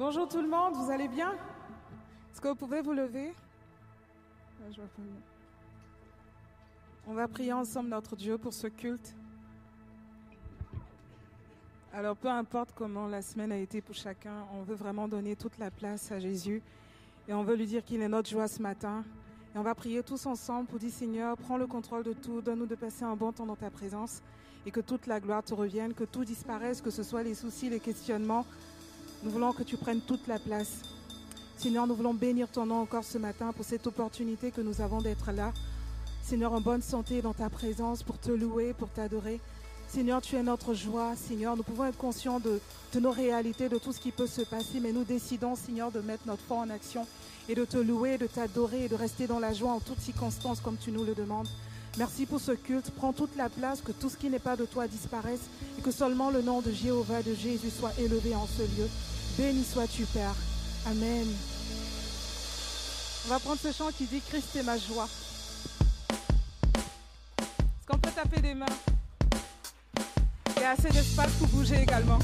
Bonjour tout le monde, vous allez bien? Est-ce que vous pouvez vous lever? On va prier ensemble notre Dieu pour ce culte. Alors peu importe comment la semaine a été pour chacun, on veut vraiment donner toute la place à Jésus et on veut lui dire qu'il est notre joie ce matin. Et on va prier tous ensemble pour dire Seigneur, prends le contrôle de tout, donne-nous de passer un bon temps dans ta présence et que toute la gloire te revienne, que tout disparaisse, que ce soit les soucis, les questionnements, nous voulons que tu prennes toute la place. Seigneur, nous voulons bénir ton nom encore ce matin pour cette opportunité que nous avons d'être là. Seigneur, en bonne santé dans ta présence pour te louer, pour t'adorer. Seigneur, tu es notre joie. Seigneur, nous pouvons être conscients de, nos réalités, de tout ce qui peut se passer, mais nous décidons, Seigneur, de mettre notre foi en action et de te louer, de t'adorer et de rester dans la joie en toutes circonstances comme tu nous le demandes. Merci pour ce culte. Prends toute la place, que tout ce qui n'est pas de toi disparaisse et que seulement le nom de Jéhovah, de Jésus soit élevé en ce lieu. Béni sois-tu, Père. Amen. On va prendre ce chant qui dit Christ est ma joie. Est-ce qu'on peut taper des mains? Il y a assez d'espace pour bouger également.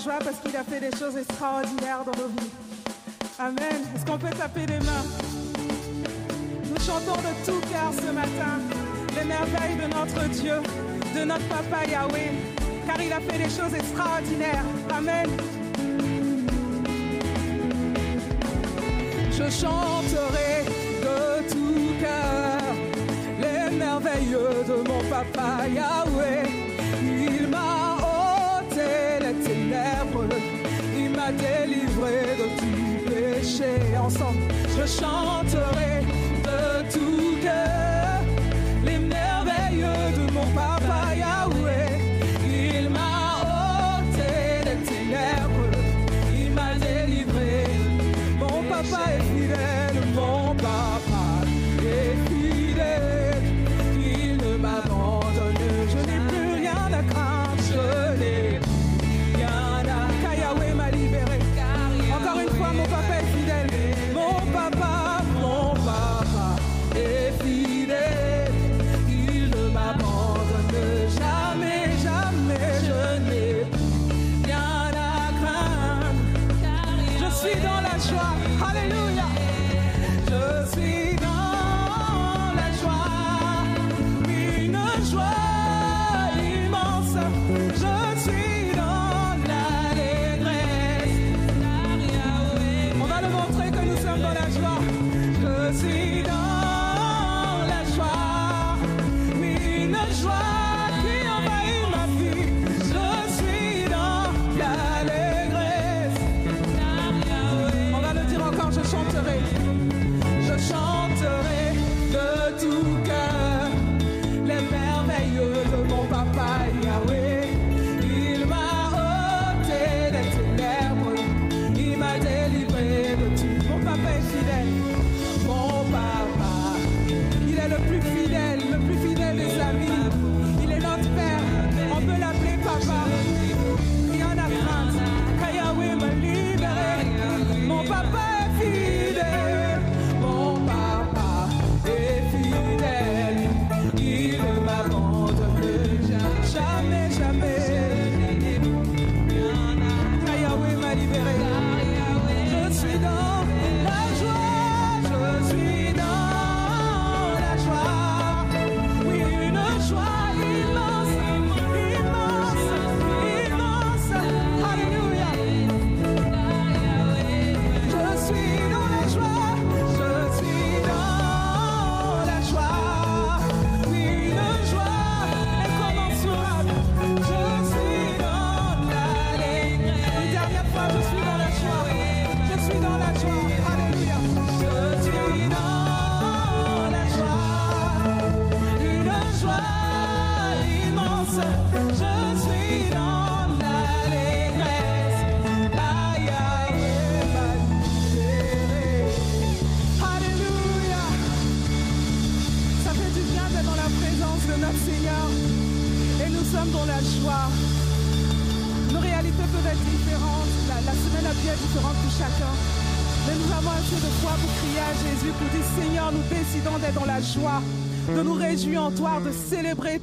Joie parce qu'il a fait des choses extraordinaires dans nos vies. Amen. Est-ce qu'on peut taper des mains? Nous chantons de tout cœur ce matin les merveilles de notre Dieu, de notre Papa Yahweh, car il a fait des choses extraordinaires. Amen. Je chanterai de tout cœur les merveilles de mon Papa Yahweh. good.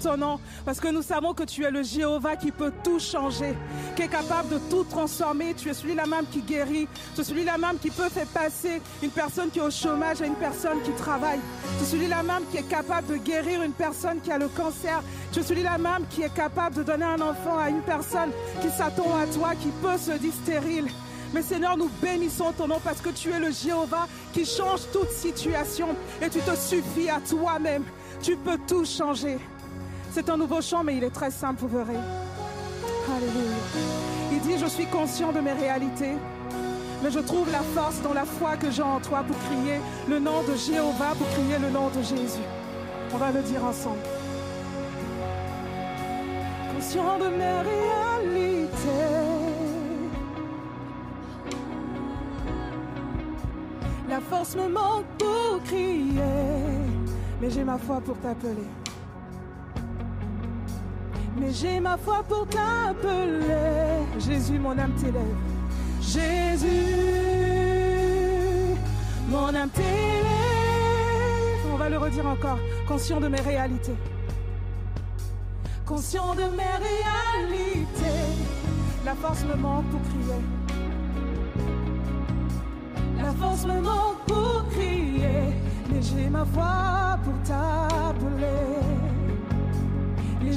Nom. Parce que nous savons que tu es le Jéhovah qui peut tout changer, qui est capable de tout transformer. Tu es celui-là même qui guérit. Tu es celui-là même qui peut faire passer une personne qui est au chômage à une personne qui travaille. Tu es celui-là même qui est capable de guérir une personne qui a le cancer. Tu es celui-là même qui est capable de donner un enfant à une personne qui s'attend à toi, qui peut se dire stérile. Mais Seigneur, nous bénissons ton nom parce que tu es le Jéhovah qui change toute situation et tu te suffis à toi-même. Tu peux tout changer. C'est un nouveau chant, mais il est très simple, vous verrez. Alléluia. Il dit, je suis conscient de mes réalités, mais je trouve la force dans la foi que j'ai en toi pour crier le nom de Jéhovah, pour crier le nom de Jésus. On va le dire ensemble. Conscient de mes réalités. La force me manque pour crier, mais j'ai ma foi pour t'appeler. Mais j'ai ma foi pour t'appeler. Jésus, mon âme t'élève. Jésus, mon âme t'élève. On va le redire encore. Conscient de mes réalités. Conscient de mes réalités. La force me manque pour crier. La force me manque pour crier, mais j'ai ma voix pour t'appeler.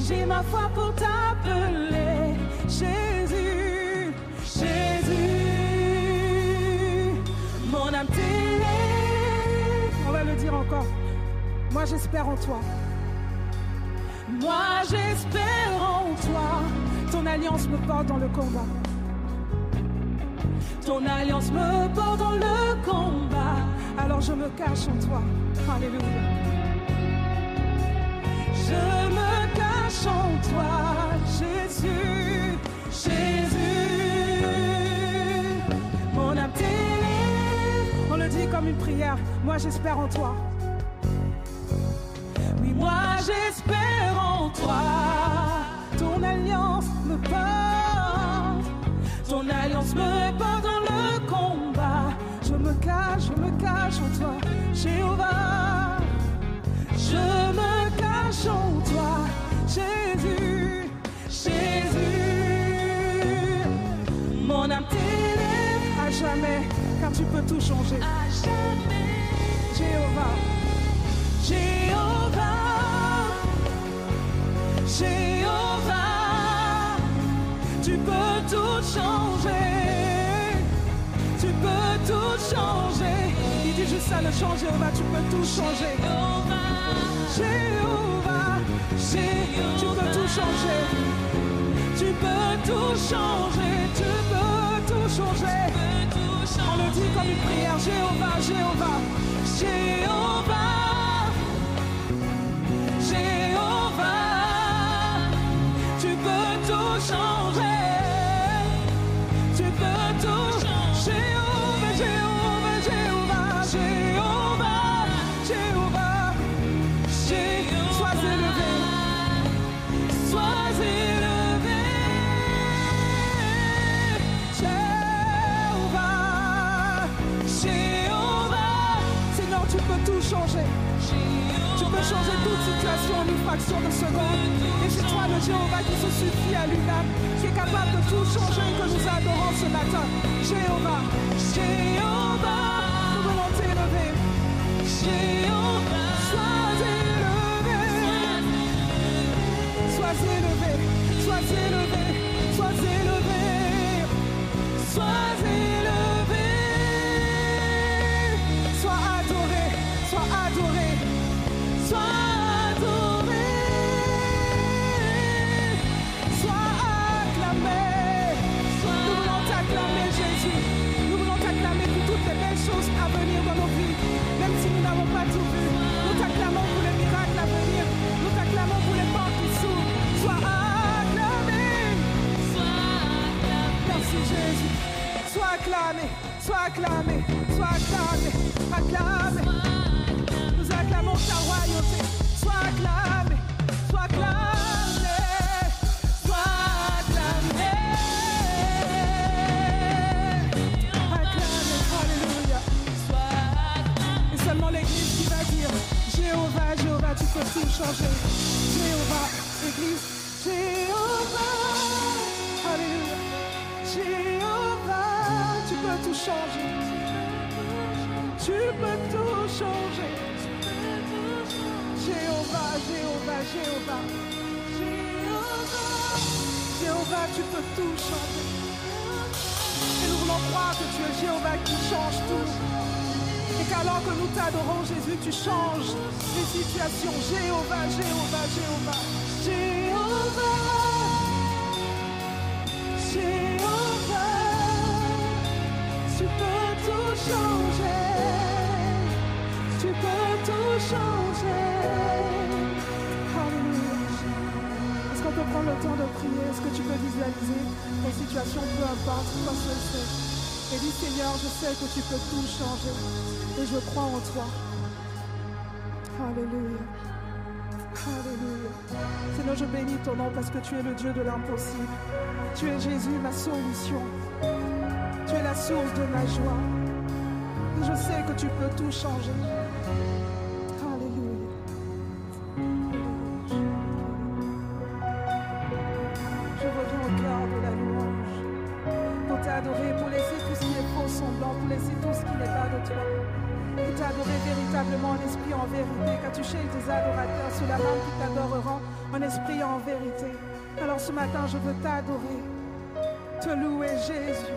J'ai ma foi pour t'appeler. Jésus, Jésus, mon âme. On va le dire encore. Moi j'espère en toi. Moi j'espère en toi. Ton alliance me porte dans le combat. Ton alliance me porte dans le combat. Alors je me cache en toi. Alléluia. Comme une prière. Moi j'espère en toi. Oui, moi j'espère en toi. Ton alliance me porte. Ton alliance me porte dans le combat. Je me cache, je me cache en toi, Jéhovah. Je cache en toi, Jésus, Jésus. Mon âme t'élève à jamais, car tu peux tout changer. À jamais, Jéhovah, Jéhovah, Jéhovah. Tu peux tout changer. Tu peux tout changer. Il dit juste ça, le change, Jéhovah, tu peux tout changer. Jéhovah, Jéhovah, tu peux tout changer. Tu peux tout changer. Tu peux tout changer. On le dit comme une prière. Jéhovah, Jéhovah, Jéhovah. Jéhovah, Jéhovah, Jéhovah. Jéhovah. Jéhovah. Tu peux tout changer. Tu peux tout changer. Alléluia. Est-ce qu'on peut prendre le temps de prier? Est-ce que tu peux visualiser ta situation, peu importe, quoi que ce soit Et dis Seigneur, je sais que tu peux tout changer. Et je crois en toi. nom parce que tu es le Dieu de l'impossible. Tu es Jésus, ma solution. Tu es la source de ma joie. Et je sais que tu peux tout changer. Alléluia. Je reviens au cœur de la louange pour t'adorer, pour laisser tout ce qui est faux semblant, pour laisser tout ce qui n'est pas de toi. Et t'adorer véritablement en esprit, en vérité, car tu cherches tes adorateurs sous la main qui t'adoreront esprit en vérité. Alors ce matin, je veux t'adorer, te louer Jésus.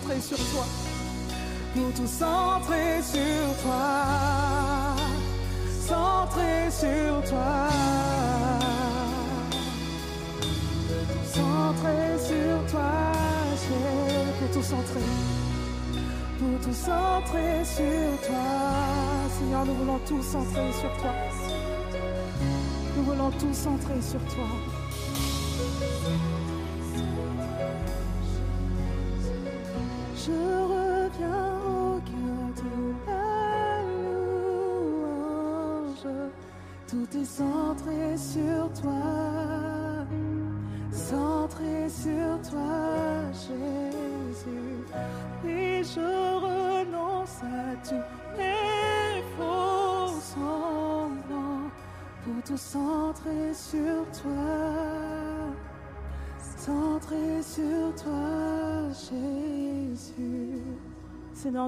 centrer sur toi. Pour tout centrer sur toi. Centrer sur toi. Centrer sur toi, pour tout centrer. Pour tout centrer sur toi. Seigneur, nous voulons tout centrer sur toi. Nous voulons tout centrer sur toi.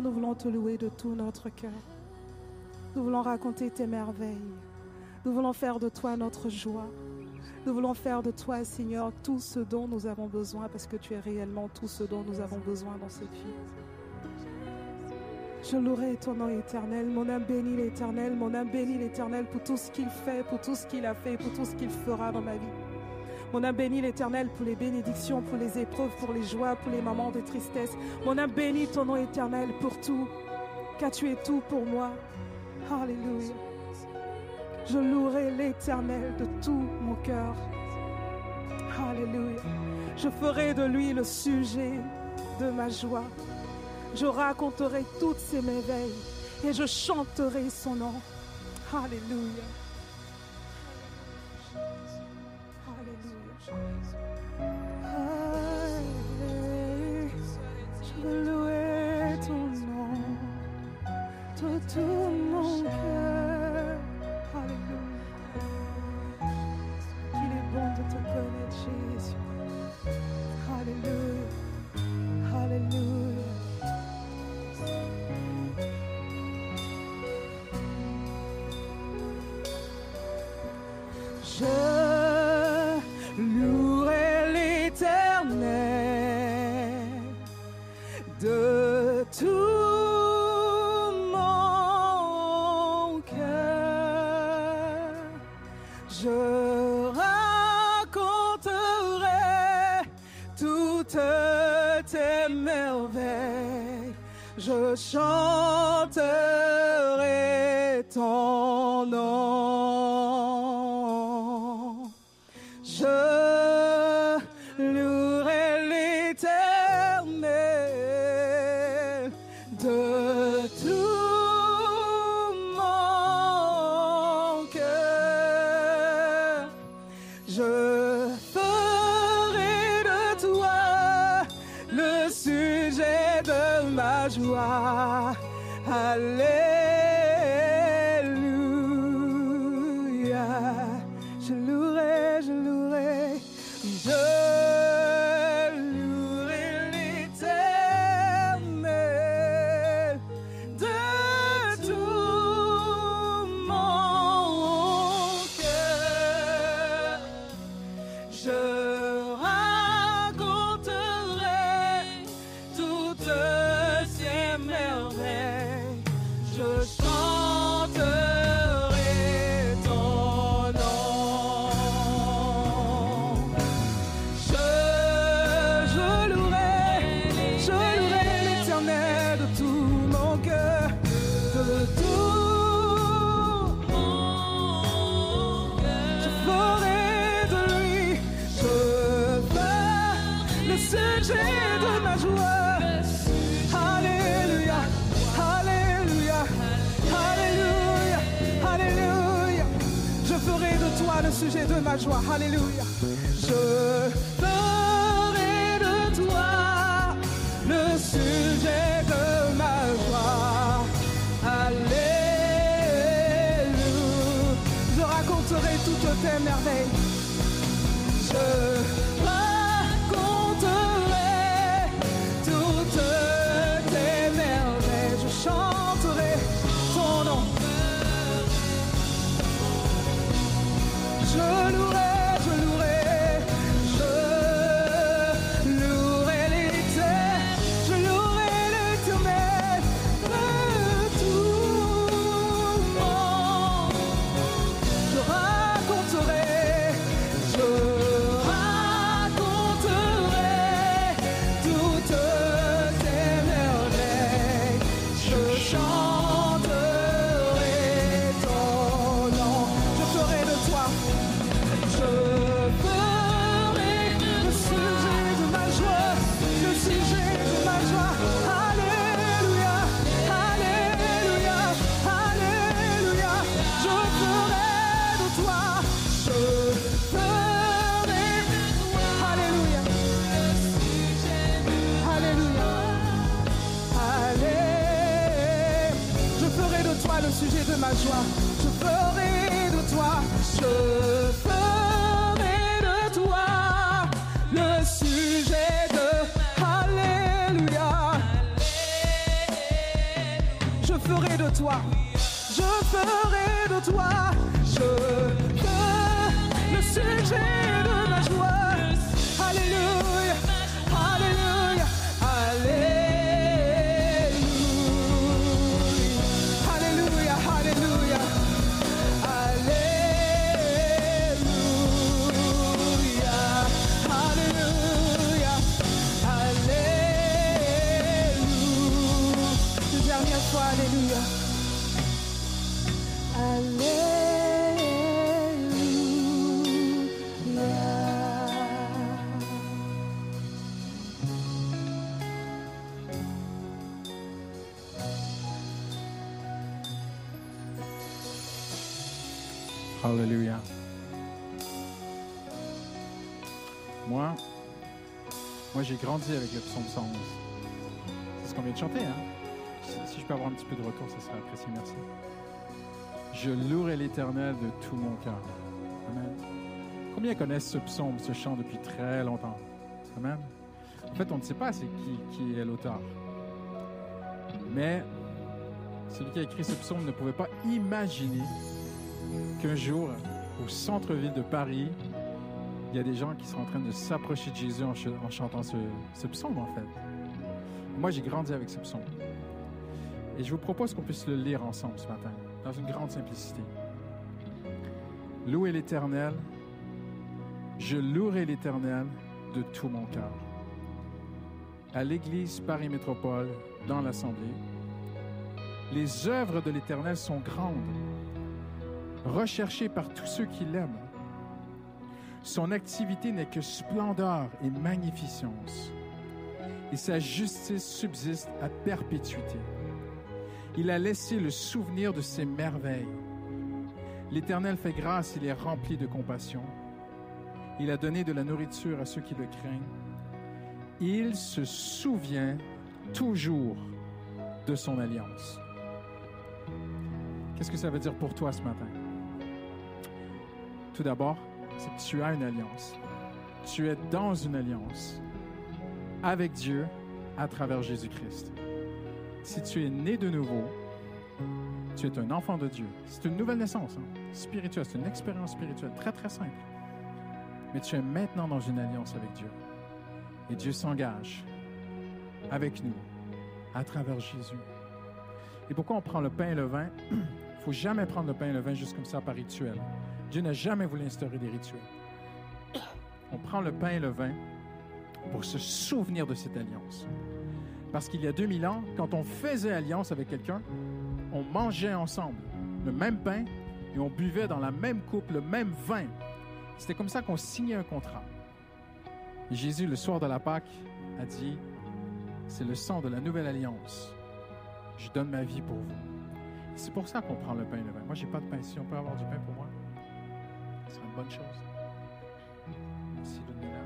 Nous voulons te louer de tout notre cœur. Nous voulons raconter tes merveilles. Nous voulons faire de toi notre joie. Nous voulons faire de toi, Seigneur, tout ce dont nous avons besoin parce que tu es réellement tout ce dont nous avons besoin dans cette vie. Je louerai ton nom éternel. Mon âme bénit l'éternel. Mon âme bénit l'éternel pour tout ce qu'il fait, pour tout ce qu'il a fait, pour tout ce qu'il fera dans ma vie. Mon âme bénit l'éternel pour les bénédictions, pour les épreuves, pour les joies, pour les moments de tristesse. Mon âme bénit ton nom éternel pour tout, car tu es tout pour moi. Alléluia. Je louerai l'éternel de tout mon cœur. Alléluia. Je ferai de lui le sujet de ma joie. Je raconterai toutes ses merveilles et je chanterai son nom. Alléluia. Toutes tes merveilles. Je Je ferai de toi, je ferai de toi le sujet de Alléluia. Je ferai de toi, je ferai de toi. Avec le psaume 111. C'est ce qu'on vient de chanter, hein? Si- Si je peux avoir un petit peu de retour, ça serait apprécié, merci. Je louerai l'Éternel de tout mon cœur. Amen. Combien connaissent ce psaume, ce chant depuis très longtemps? Amen. En fait, on ne sait pas c'est qui, qui est l'auteur. Mais celui qui a écrit ce psaume ne pouvait pas imaginer qu'un jour, au centre-ville de Paris, il y a des gens qui sont en train de s'approcher de Jésus en, ch- en chantant ce, ce psaume, en fait. Moi, j'ai grandi avec ce psaume. Et je vous propose qu'on puisse le lire ensemble ce matin, dans une grande simplicité. Louez l'Éternel, je louerai l'Éternel de tout mon cœur. À l'Église Paris Métropole, dans l'Assemblée, les œuvres de l'Éternel sont grandes recherché par tous ceux qui l'aiment. Son activité n'est que splendeur et magnificence, et sa justice subsiste à perpétuité. Il a laissé le souvenir de ses merveilles. L'Éternel fait grâce, il est rempli de compassion. Il a donné de la nourriture à ceux qui le craignent. Il se souvient toujours de son alliance. Qu'est-ce que ça veut dire pour toi ce matin? Tout d'abord, c'est que tu as une alliance. Tu es dans une alliance avec Dieu à travers Jésus-Christ. Si tu es né de nouveau, tu es un enfant de Dieu. C'est une nouvelle naissance hein, spirituelle, c'est une expérience spirituelle très très simple. Mais tu es maintenant dans une alliance avec Dieu. Et Dieu s'engage avec nous à travers Jésus. Et pourquoi on prend le pain et le vin? Il faut jamais prendre le pain et le vin juste comme ça par rituel. Dieu n'a jamais voulu instaurer des rituels. On prend le pain et le vin pour se souvenir de cette alliance. Parce qu'il y a 2000 ans, quand on faisait alliance avec quelqu'un, on mangeait ensemble le même pain et on buvait dans la même coupe le même vin. C'était comme ça qu'on signait un contrat. Et Jésus, le soir de la Pâque, a dit, c'est le sang de la nouvelle alliance. Je donne ma vie pour vous. C'est pour ça qu'on prend le pain et le vin. Moi, j'ai pas de pain. Si on peut avoir du pain pour moi, ce serait une bonne chose. Merci, Ludmila.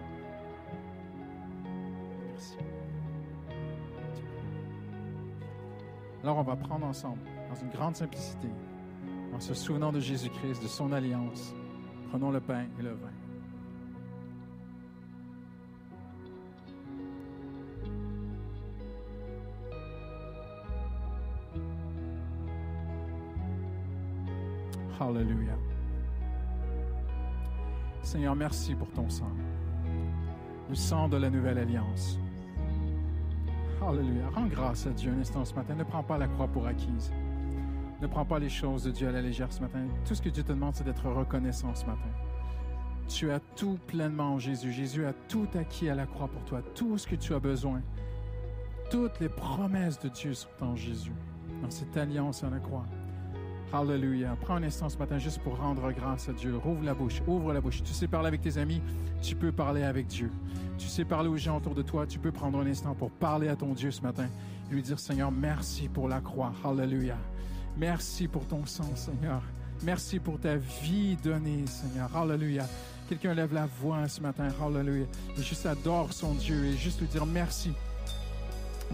Merci. Alors, on va prendre ensemble, dans une grande simplicité, en se souvenant de Jésus-Christ, de son alliance. Prenons le pain et le vin. Hallelujah. Seigneur, merci pour ton sang. Le sang de la nouvelle alliance. Alléluia. Rends grâce à Dieu un instant ce matin. Ne prends pas la croix pour acquise. Ne prends pas les choses de Dieu à la légère ce matin. Tout ce que Dieu te demande, c'est d'être reconnaissant ce matin. Tu as tout pleinement en Jésus. Jésus a tout acquis à la croix pour toi. Tout ce que tu as besoin. Toutes les promesses de Dieu sont en Jésus, dans cette alliance à la croix. Alléluia. Prends un instant ce matin juste pour rendre grâce à Dieu. Ouvre la bouche, ouvre la bouche. Tu sais parler avec tes amis, tu peux parler avec Dieu. Tu sais parler aux gens autour de toi, tu peux prendre un instant pour parler à ton Dieu ce matin. Et lui dire, Seigneur, merci pour la croix. Alléluia. Merci pour ton sang, Seigneur. Merci pour ta vie donnée, Seigneur. Alléluia. Quelqu'un lève la voix ce matin. Alléluia. Et juste adore son Dieu et juste lui dire merci.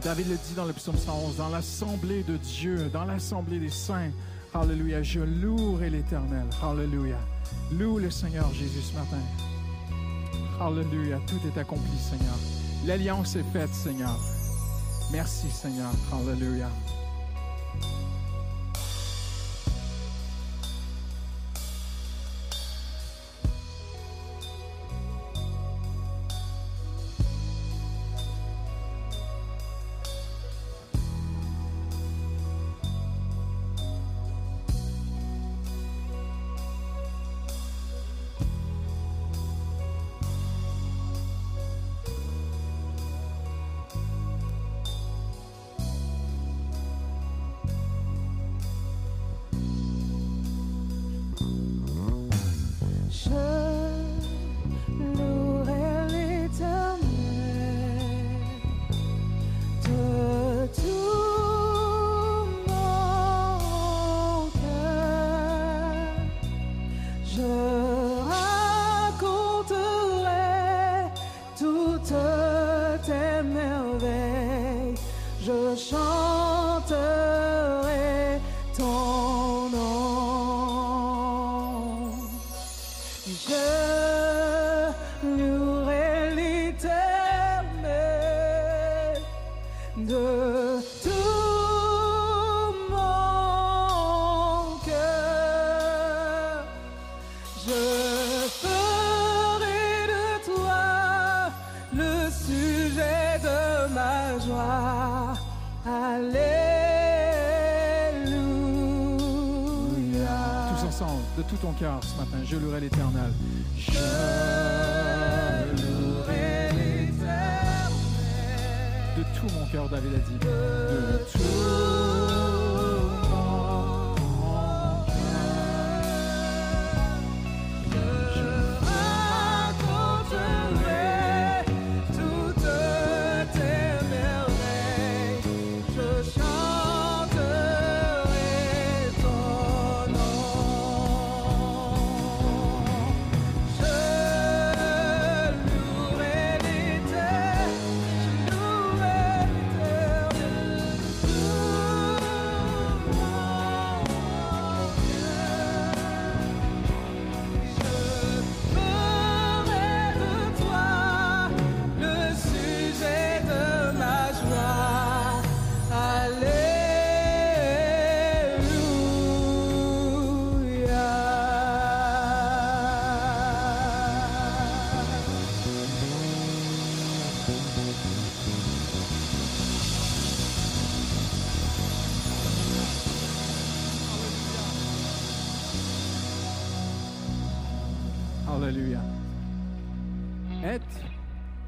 David le dit dans le psaume 111, dans l'assemblée de Dieu, dans l'assemblée des saints. Alléluia. Je louerai l'Éternel. Alléluia. Loue le Seigneur Jésus ce matin. Alléluia. Tout est accompli, Seigneur. L'alliance est faite, Seigneur. Merci, Seigneur. Alléluia.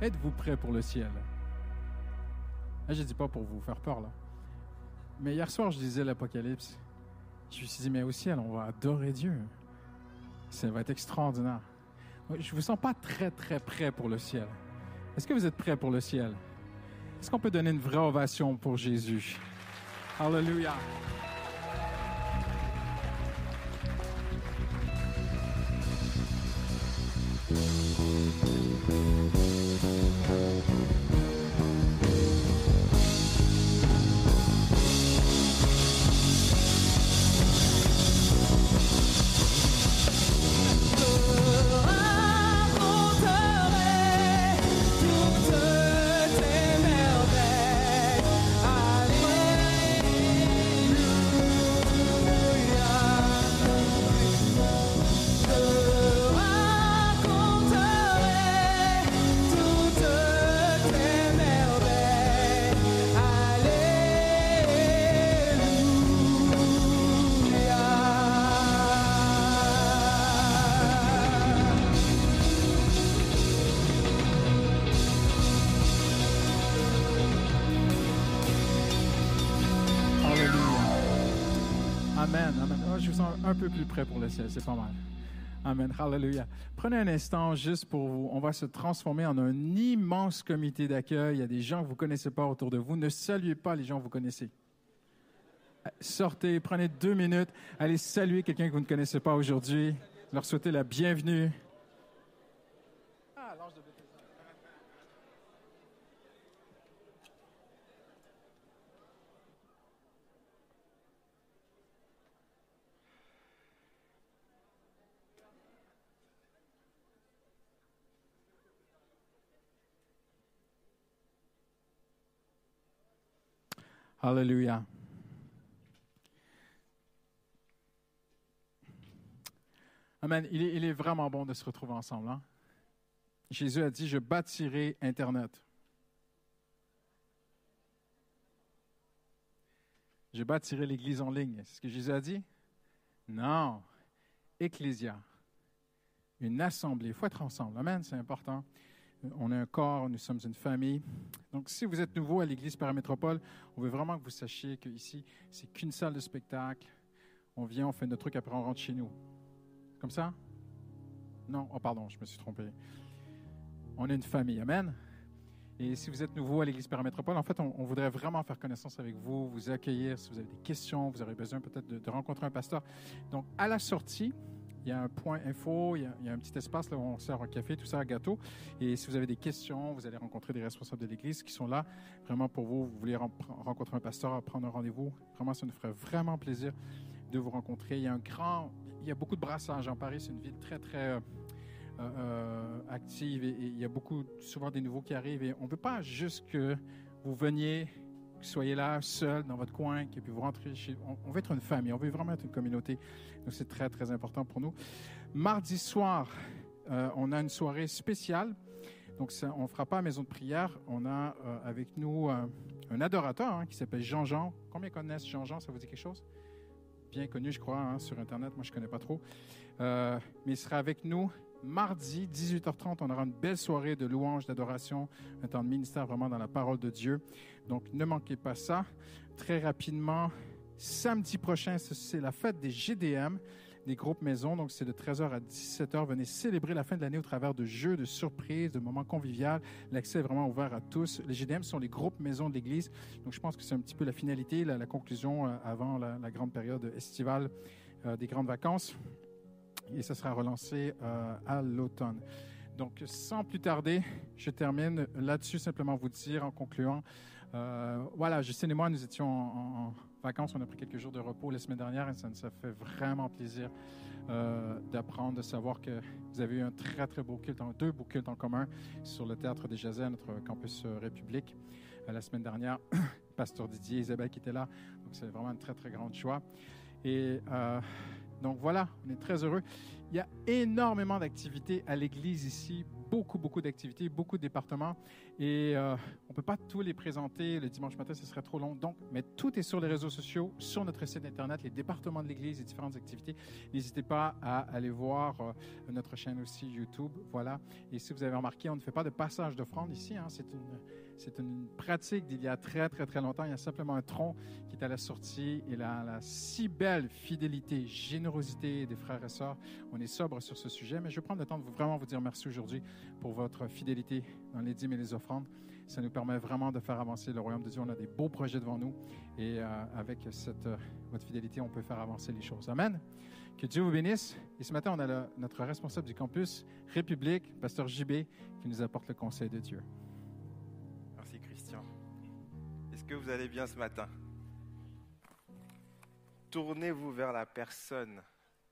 Êtes-vous prêts pour le ciel? Là, je ne dis pas pour vous faire peur, là. Mais hier soir, je lisais l'Apocalypse. Je me suis dit, mais au ciel, on va adorer Dieu. Ça va être extraordinaire. Je ne vous sens pas très, très prêt pour le ciel. Est-ce que vous êtes prêts pour le ciel? Est-ce qu'on peut donner une vraie ovation pour Jésus? Alléluia. Plus près pour le ciel, c'est pas mal. Amen. Alléluia. Prenez un instant juste pour vous. On va se transformer en un immense comité d'accueil. Il y a des gens que vous connaissez pas autour de vous. Ne saluez pas les gens que vous connaissez. Sortez, prenez deux minutes, allez saluer quelqu'un que vous ne connaissez pas aujourd'hui, leur souhaiter la bienvenue. Alléluia. Amen. Il est, il est vraiment bon de se retrouver ensemble. hein? Jésus a dit, je bâtirai Internet. Je bâtirai l'Église en ligne. C'est ce que Jésus a dit? Non. Ecclésia. Une assemblée. Il faut être ensemble. Amen. C'est important. On est un corps, nous sommes une famille. Donc, si vous êtes nouveau à l'Église Paramétropole, on veut vraiment que vous sachiez qu'ici, c'est qu'une salle de spectacle. On vient, on fait notre truc, après on rentre chez nous. Comme ça? Non, oh pardon, je me suis trompé. On est une famille, Amen. Et si vous êtes nouveau à l'Église Paramétropole, en fait, on, voudrait vraiment faire connaissance avec vous, vous accueillir. Si vous avez des questions, vous aurez besoin peut-être de rencontrer un pasteur. Donc, à la sortie, il y a un point info, il y a, un petit espace là où on sert un café, tout ça, un gâteau. Et si vous avez des questions, vous allez rencontrer des responsables de l'Église qui sont là vraiment pour vous. Vous voulez rencontrer un pasteur, prendre un rendez-vous. Vraiment, ça nous ferait vraiment plaisir de vous rencontrer. Il y a un grand, il y a beaucoup de brassage en Paris. C'est une ville très, très euh, euh, active et, et, il y a beaucoup, souvent des nouveaux qui arrivent. Et on ne veut pas juste que vous veniez soyez là seul dans votre coin, et puis vous rentrez chez. On, on, veut être une famille, on veut vraiment être une communauté. Donc c'est très très important pour nous. Mardi soir, euh, on a une soirée spéciale. Donc ça, on ne fera pas à maison de prière. On a euh, avec nous euh, un adorateur hein, qui s'appelle Jean-Jean. Combien connaissent Jean-Jean? Ça vous dit quelque chose? Bien connu, je crois, hein, sur Internet. Moi, je ne connais pas trop. Mais il sera avec nous mardi, 18h30, on aura une belle soirée de louange, d'adoration, un temps de ministère vraiment dans la parole de Dieu. Donc, ne manquez pas ça. Très rapidement, samedi prochain, c'est la fête des GDM, des groupes maisons. Donc, c'est de 13h à 17h. Venez célébrer la fin de l'année au travers de jeux, de surprises, de moments conviviaux. L'accès est vraiment ouvert à tous. Les GDM sont les groupes maisons de l'Église. Donc, je pense que c'est un petit peu la finalité, la, conclusion euh, avant la, la, grande période estivale euh, des grandes vacances et ça sera relancé euh, à l'automne. Donc, sans plus tarder, je termine là-dessus, simplement vous dire en concluant. Euh, voilà, Justine et moi, nous étions en, vacances, on a pris quelques jours de repos la semaine dernière et ça nous a fait vraiment plaisir euh, d'apprendre, de savoir que vous avez eu un très, très beau culte, deux beaux cultes en commun sur le théâtre des Jazets, notre campus République. La semaine dernière, Pasteur Didier et Isabelle qui étaient là. Donc, c'est vraiment une très, très grande joie. Et donc voilà, on est très heureux. Il y a énormément d'activités à l'église ici, beaucoup, beaucoup d'activités, beaucoup de départements. Et euh, on ne peut pas tous les présenter le dimanche matin, ce serait trop long. Donc, mais tout est sur les réseaux sociaux, sur notre site internet, les départements de l'église, les différentes activités. N'hésitez pas à aller voir euh, notre chaîne aussi YouTube. Voilà. Et si vous avez remarqué, on ne fait pas de passage d'offrande ici. Hein. C'est une c'est une pratique d'il y a très, très, très longtemps. Il y a simplement un tronc qui est à la sortie et la, la si belle fidélité, générosité des frères et sœurs. On est sobre sur ce sujet, mais je vais prendre le temps de vraiment vous dire merci aujourd'hui pour votre fidélité dans les dîmes et les offrandes. Ça nous permet vraiment de faire avancer le royaume de Dieu. On a des beaux projets devant nous et euh, avec cette, euh, votre fidélité, on peut faire avancer les choses. Amen. Que Dieu vous bénisse. Et ce matin, on a notre responsable du campus République, Pasteur JB, qui nous apporte le conseil de Dieu. Est-ce que vous allez bien ce matin? Tournez-vous vers la personne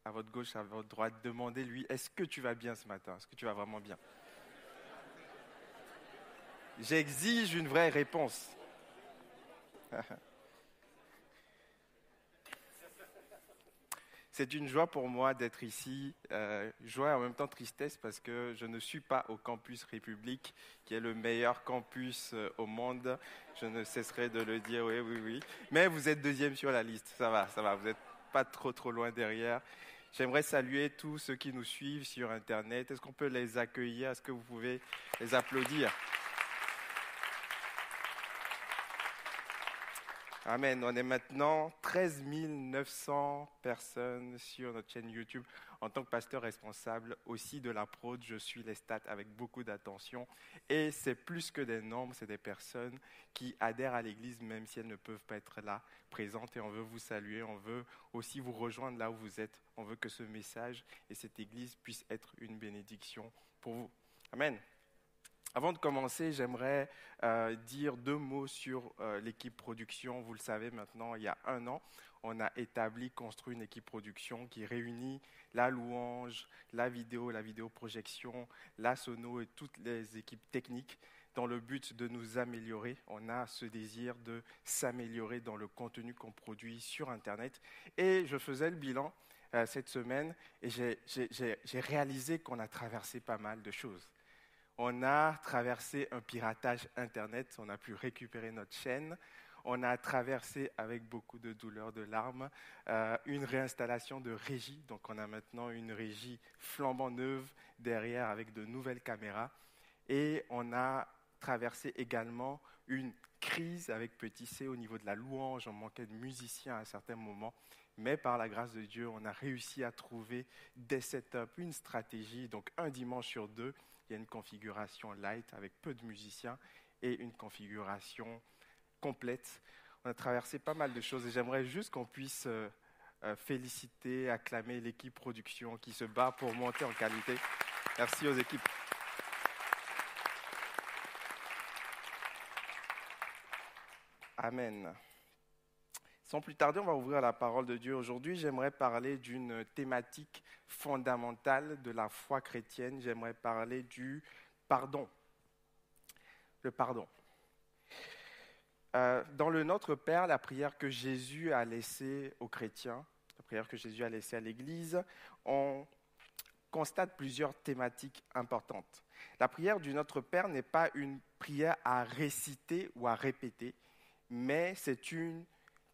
à votre gauche, à votre droite. Demandez-lui, est-ce que tu vas bien ce matin? Est-ce que tu vas vraiment bien? J'exige une vraie réponse. C'est une joie pour moi d'être ici, euh, joie et en même temps tristesse parce que je ne suis pas au campus République, qui est le meilleur campus euh, au monde. Je ne cesserai de le dire, oui, oui, oui. Mais vous êtes deuxième sur la liste, ça va, ça va, vous n'êtes pas trop, trop loin derrière. J'aimerais saluer tous ceux qui nous suivent sur Internet. Est-ce qu'on peut les accueillir? Est-ce que vous pouvez les applaudir? Amen. On est maintenant 13 900 personnes sur notre chaîne YouTube. En tant que pasteur responsable aussi de la prod, je suis les stats avec beaucoup d'attention. Et c'est plus que des nombres, c'est des personnes qui adhèrent à l'Église même si elles ne peuvent pas être là présentes. Et on veut vous saluer, on veut aussi vous rejoindre là où vous êtes. On veut que ce message et cette Église puissent être une bénédiction pour vous. Amen. Avant de commencer, j'aimerais euh, dire deux mots sur euh, l'équipe production. Vous le savez maintenant, il y a un an, on a établi, construit une équipe production qui réunit la louange, la vidéo, la vidéoprojection, la sono et toutes les équipes techniques dans le but de nous améliorer. On a ce désir de s'améliorer dans le contenu qu'on produit sur Internet. Et je faisais le bilan euh, cette semaine et j'ai réalisé qu'on a traversé pas mal de choses on a traversé un piratage Internet, on a pu récupérer notre chaîne, on a traversé avec beaucoup de douleur, de larmes, euh, une réinstallation de régie. Donc on a maintenant une régie flambant neuve derrière avec de nouvelles caméras. Et on a traversé également une crise avec Petit C au niveau de la louange. On manquait de musiciens à certains moments. Mais par la grâce de Dieu, on a réussi à trouver des setups, une stratégie. Donc un dimanche sur deux, il y a une configuration light avec peu de musiciens et une configuration complète. On a traversé pas mal de choses et j'aimerais juste qu'on puisse euh, euh, féliciter, acclamer l'équipe production qui se bat pour monter en qualité. Merci aux équipes. Amen. Sans plus tarder, on va ouvrir la parole de Dieu. Aujourd'hui, j'aimerais parler d'une thématique fondamentale de la foi chrétienne. J'aimerais parler du pardon. Le pardon. Euh, dans le Notre Père, la prière que Jésus a laissée aux chrétiens, la prière que Jésus a laissée à l'Église, on constate plusieurs thématiques importantes. La prière du Notre Père n'est pas une prière à réciter ou à répéter, mais c'est une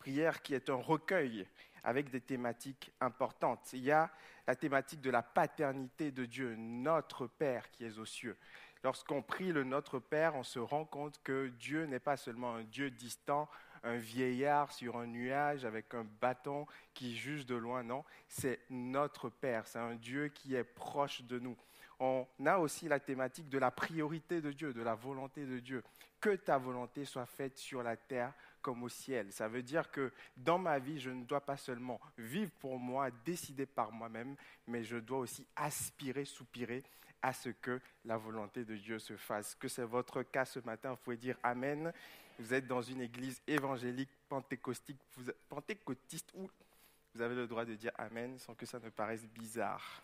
qui est un recueil avec des thématiques importantes. Il y a la thématique de la paternité de Dieu, notre Père qui est aux cieux. Lorsqu'on prie le Notre Père, on se rend compte que Dieu n'est pas seulement un Dieu distant, un vieillard sur un nuage avec un bâton qui juge de loin, non, c'est notre Père, c'est un Dieu qui est proche de nous. On a aussi la thématique de la priorité de Dieu, de la volonté de Dieu. Que ta volonté soit faite sur la terre comme au ciel. Ça veut dire que dans ma vie, je ne dois pas seulement vivre pour moi, décider par moi-même, mais je dois aussi aspirer, soupirer à ce que la volonté de Dieu se fasse. Que c'est votre cas ce matin, vous pouvez dire Amen. Vous êtes dans une église évangélique, pentecostique, pentecôtiste, où vous avez le droit de dire Amen sans que ça ne paraisse bizarre.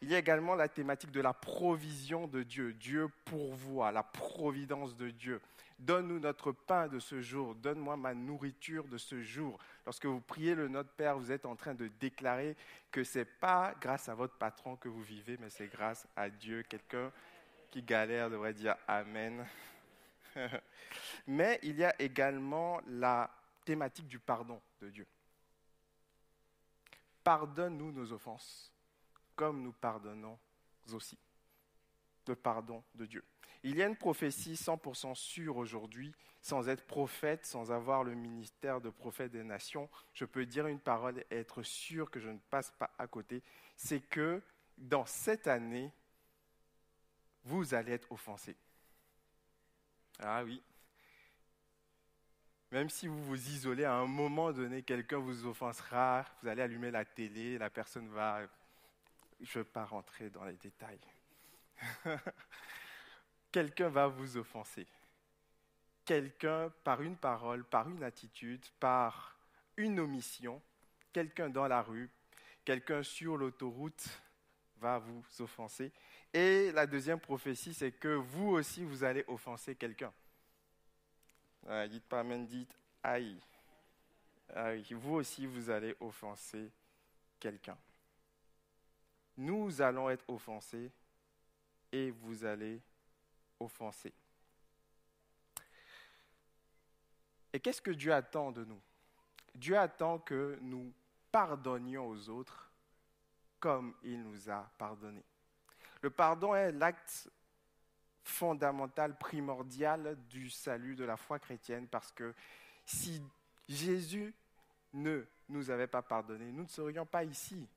Il y a également la thématique de la provision de Dieu. Dieu pourvoit, la providence de Dieu. Donne-nous notre pain de ce jour, donne-moi ma nourriture de ce jour. Lorsque vous priez le Notre Père, vous êtes en train de déclarer que ce n'est pas grâce à votre patron que vous vivez, mais c'est grâce à Dieu. Quelqu'un qui galère devrait dire Amen. mais il y a également la thématique du pardon de Dieu. Pardonne-nous nos offenses, comme nous pardonnons aussi. Le pardon de Dieu. Il y a une prophétie 100% sûre aujourd'hui, sans être prophète, sans avoir le ministère de prophète des nations. Je peux dire une parole et être sûr que je ne passe pas à côté. C'est que dans cette année, vous allez être offensé. Ah oui. Même si vous vous isolez, à un moment donné, quelqu'un vous offensera, vous allez allumer la télé, la personne va... Je ne veux pas rentrer dans les détails. quelqu'un va vous offenser. Quelqu'un, par une parole, par une attitude, par une omission, quelqu'un dans la rue, quelqu'un sur l'autoroute va vous offenser. Et la deuxième prophétie, c'est que vous aussi, vous allez offenser quelqu'un. Ah, dites pas dites aïe. Vous aussi, vous allez offenser quelqu'un. Nous allons être offensés et vous allez offensé. Et qu'est-ce que Dieu attend de nous? Dieu attend que nous pardonnions aux autres comme il nous a pardonné. Le pardon est l'acte fondamental, primordial du salut de la foi chrétienne parce que si Jésus ne nous avait pas pardonné, nous ne serions pas ici.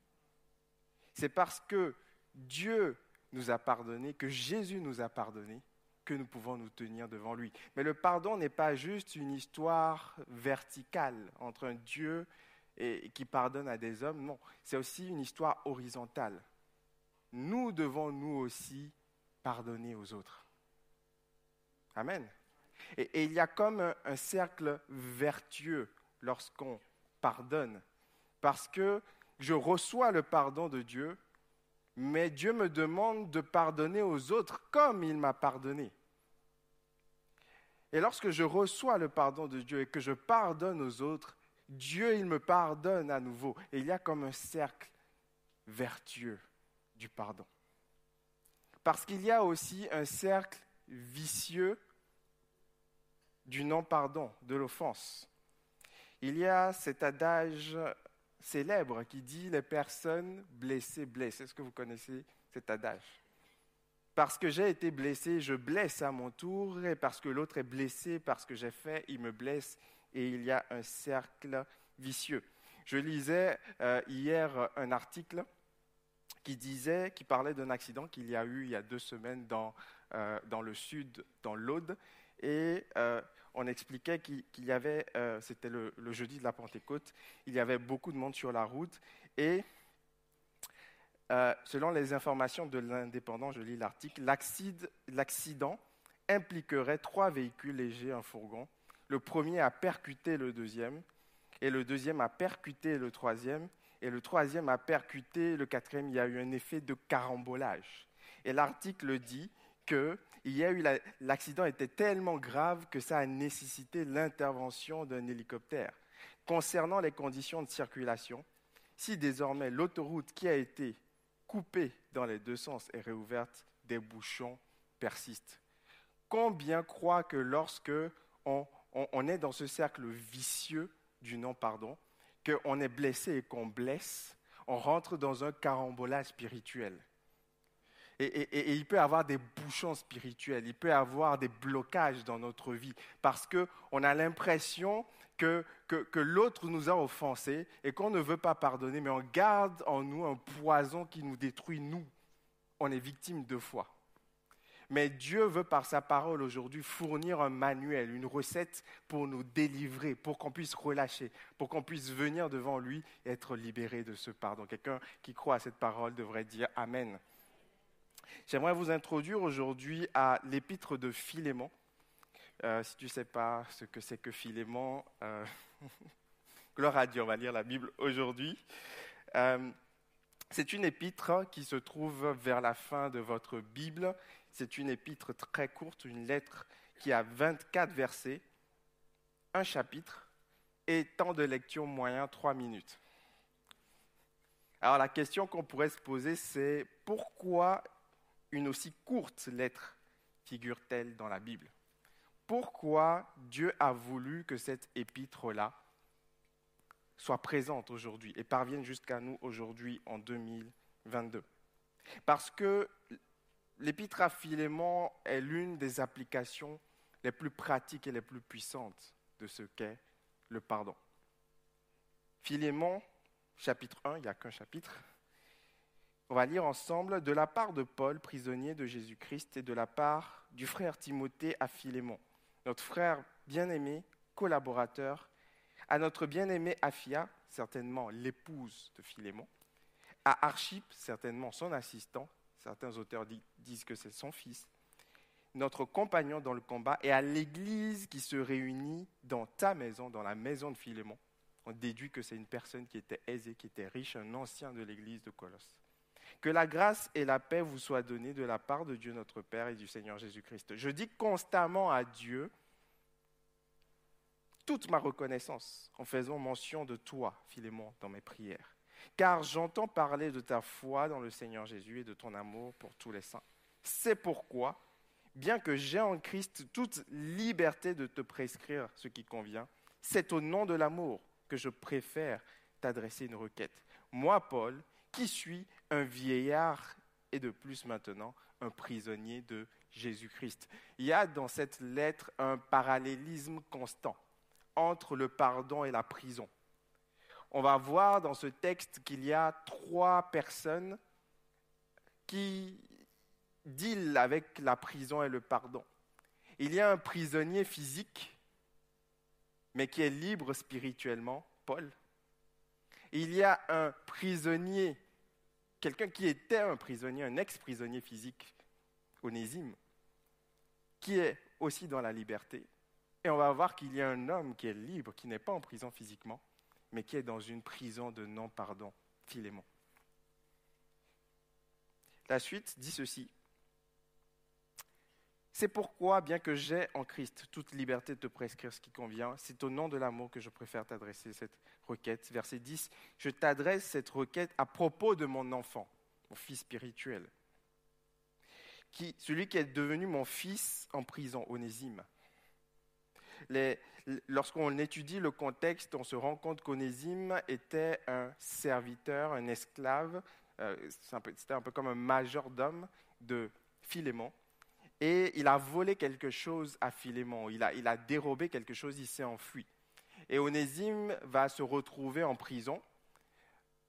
C'est parce que Dieu nous a pardonné, que Jésus nous a pardonné, que nous pouvons nous tenir devant lui. Mais le pardon n'est pas juste une histoire verticale entre un Dieu qui pardonne à des hommes, non, c'est aussi une histoire horizontale. Nous devons nous aussi pardonner aux autres. Amen. Et, il y a comme un cercle vertueux lorsqu'on pardonne, parce que je reçois le pardon de Dieu, mais Dieu me demande de pardonner aux autres comme il m'a pardonné. Et lorsque je reçois le pardon de Dieu et que je pardonne aux autres, Dieu, il me pardonne à nouveau. Et il y a comme un cercle vertueux du pardon. Parce qu'il y a aussi un cercle vicieux du non-pardon, de l'offense. Il y a cet adage célèbre qui dit les personnes blessées blessent. Est-ce que vous connaissez cet adage? Parce que j'ai été blessé, je blesse à mon tour, et parce que l'autre est blessé, parce que j'ai fait, il me blesse, et il y a un cercle vicieux. Je lisais euh, hier un article qui disait, qui parlait d'un accident qu'il y a eu il y a deux semaines dans, euh, dans le sud, dans l'Aude. Et euh, on expliquait qu'il y avait, euh, c'était le, jeudi de la Pentecôte, il y avait beaucoup de monde sur la route. Et selon les informations de l'Indépendant, je lis l'article, l'accident impliquerait trois véhicules légers, un fourgon. Le premier a percuté le deuxième, et le deuxième a percuté le troisième, et le troisième a percuté le quatrième. Il y a eu un effet de carambolage. Et l'article dit que il y a eu l'accident était tellement grave que ça a nécessité l'intervention d'un hélicoptère. Concernant les conditions de circulation, si désormais l'autoroute qui a été coupée dans les deux sens est réouverte, des bouchons persistent. Combien croient que lorsque on, on est dans ce cercle vicieux du non-pardon, qu'on est blessé et qu'on blesse, on rentre dans un carambolage spirituel? Et, il peut avoir des bouchons spirituels, il peut avoir des blocages dans notre vie, parce qu'on a l'impression que, que, que l'autre nous a offensés et qu'on ne veut pas pardonner, mais on garde en nous un poison qui nous détruit, nous. On est victime deux fois. Mais Dieu veut par sa parole aujourd'hui fournir un manuel, une recette pour nous délivrer, pour qu'on puisse relâcher, pour qu'on puisse venir devant lui et être libéré de ce pardon. Quelqu'un qui croit à cette parole devrait dire Amen. J'aimerais vous introduire aujourd'hui à l'épître de Philémon. Euh, si tu ne sais pas ce que c'est que Philémon, euh, gloire à Dieu, on va lire la Bible aujourd'hui. Euh, c'est une épître qui se trouve vers la fin de votre Bible c'est une épître très courte, une lettre qui a 24 versets, un chapitre et temps de lecture moyen 3 minutes. Alors la question qu'on pourrait se poser, c'est pourquoi une aussi courte lettre figure-t-elle dans la Bible Pourquoi Dieu a voulu que cette épître-là soit présente aujourd'hui et parvienne jusqu'à nous aujourd'hui en 2022 Parce que L'épître à Philémon est l'une des applications les plus pratiques et les plus puissantes de ce qu'est le pardon. Philémon, chapitre 1, il n'y a qu'un chapitre. On va lire ensemble de la part de Paul, prisonnier de Jésus-Christ, et de la part du frère Timothée à Philémon, notre frère bien-aimé, collaborateur, à notre bien-aimé Aphia, certainement l'épouse de Philémon, à Archip, certainement son assistant, certains auteurs disent que c'est son fils, notre compagnon dans le combat, et à l'Église qui se réunit dans ta maison, dans la maison de Philémon. On déduit que c'est une personne qui était aisée, qui était riche, un ancien de l'Église de Colosse. Que la grâce et la paix vous soient données de la part de Dieu notre Père et du Seigneur Jésus-Christ. Je dis constamment à Dieu toute ma reconnaissance en faisant mention de toi, Philémon, dans mes prières car j'entends parler de ta foi dans le Seigneur Jésus et de ton amour pour tous les saints. C'est pourquoi, bien que j'ai en Christ toute liberté de te prescrire ce qui convient, c'est au nom de l'amour que je préfère t'adresser une requête. Moi, Paul, qui suis un vieillard et de plus maintenant un prisonnier de Jésus-Christ. Il y a dans cette lettre un parallélisme constant entre le pardon et la prison on va voir dans ce texte qu'il y a trois personnes qui dealent avec la prison et le pardon. Il y a un prisonnier physique, mais qui est libre spirituellement, Paul. Il y a un prisonnier, quelqu'un qui était un prisonnier, un ex-prisonnier physique, Onésime, qui est aussi dans la liberté. Et on va voir qu'il y a un homme qui est libre, qui n'est pas en prison physiquement, mais qui est dans une prison de non-pardon, Philémon. La suite dit ceci. C'est pourquoi, bien que j'ai en Christ toute liberté de te prescrire ce qui convient, c'est au nom de l'amour que je préfère t'adresser cette requête. Verset 10, je t'adresse cette requête à propos de mon enfant, mon fils spirituel, qui, celui qui est devenu mon fils en prison, Onésime. Lorsqu'on étudie le contexte, on se rend compte qu'Onésime était un serviteur, un esclave, euh, c'était un peu comme un majordome de Philémon. Et il a volé quelque chose à Philémon, il a, il a dérobé quelque chose, il s'est enfui. Et Onésime va se retrouver en prison,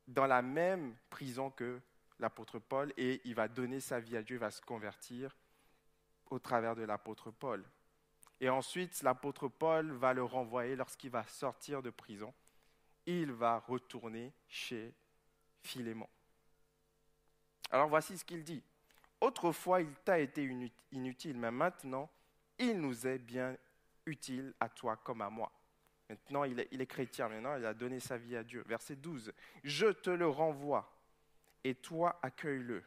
dans la même prison que l'apôtre Paul, et il va donner sa vie à Dieu, il va se convertir au travers de l'apôtre Paul. Et ensuite, l'apôtre Paul va le renvoyer lorsqu'il va sortir de prison. Il va retourner chez Philémon. Alors voici ce qu'il dit. Autrefois, il t'a été inutile, mais maintenant, il nous est bien utile à toi comme à moi. Maintenant, il est, chrétien, maintenant, il a donné sa vie à Dieu. Verset 12. Je te le renvoie, et toi accueille-le,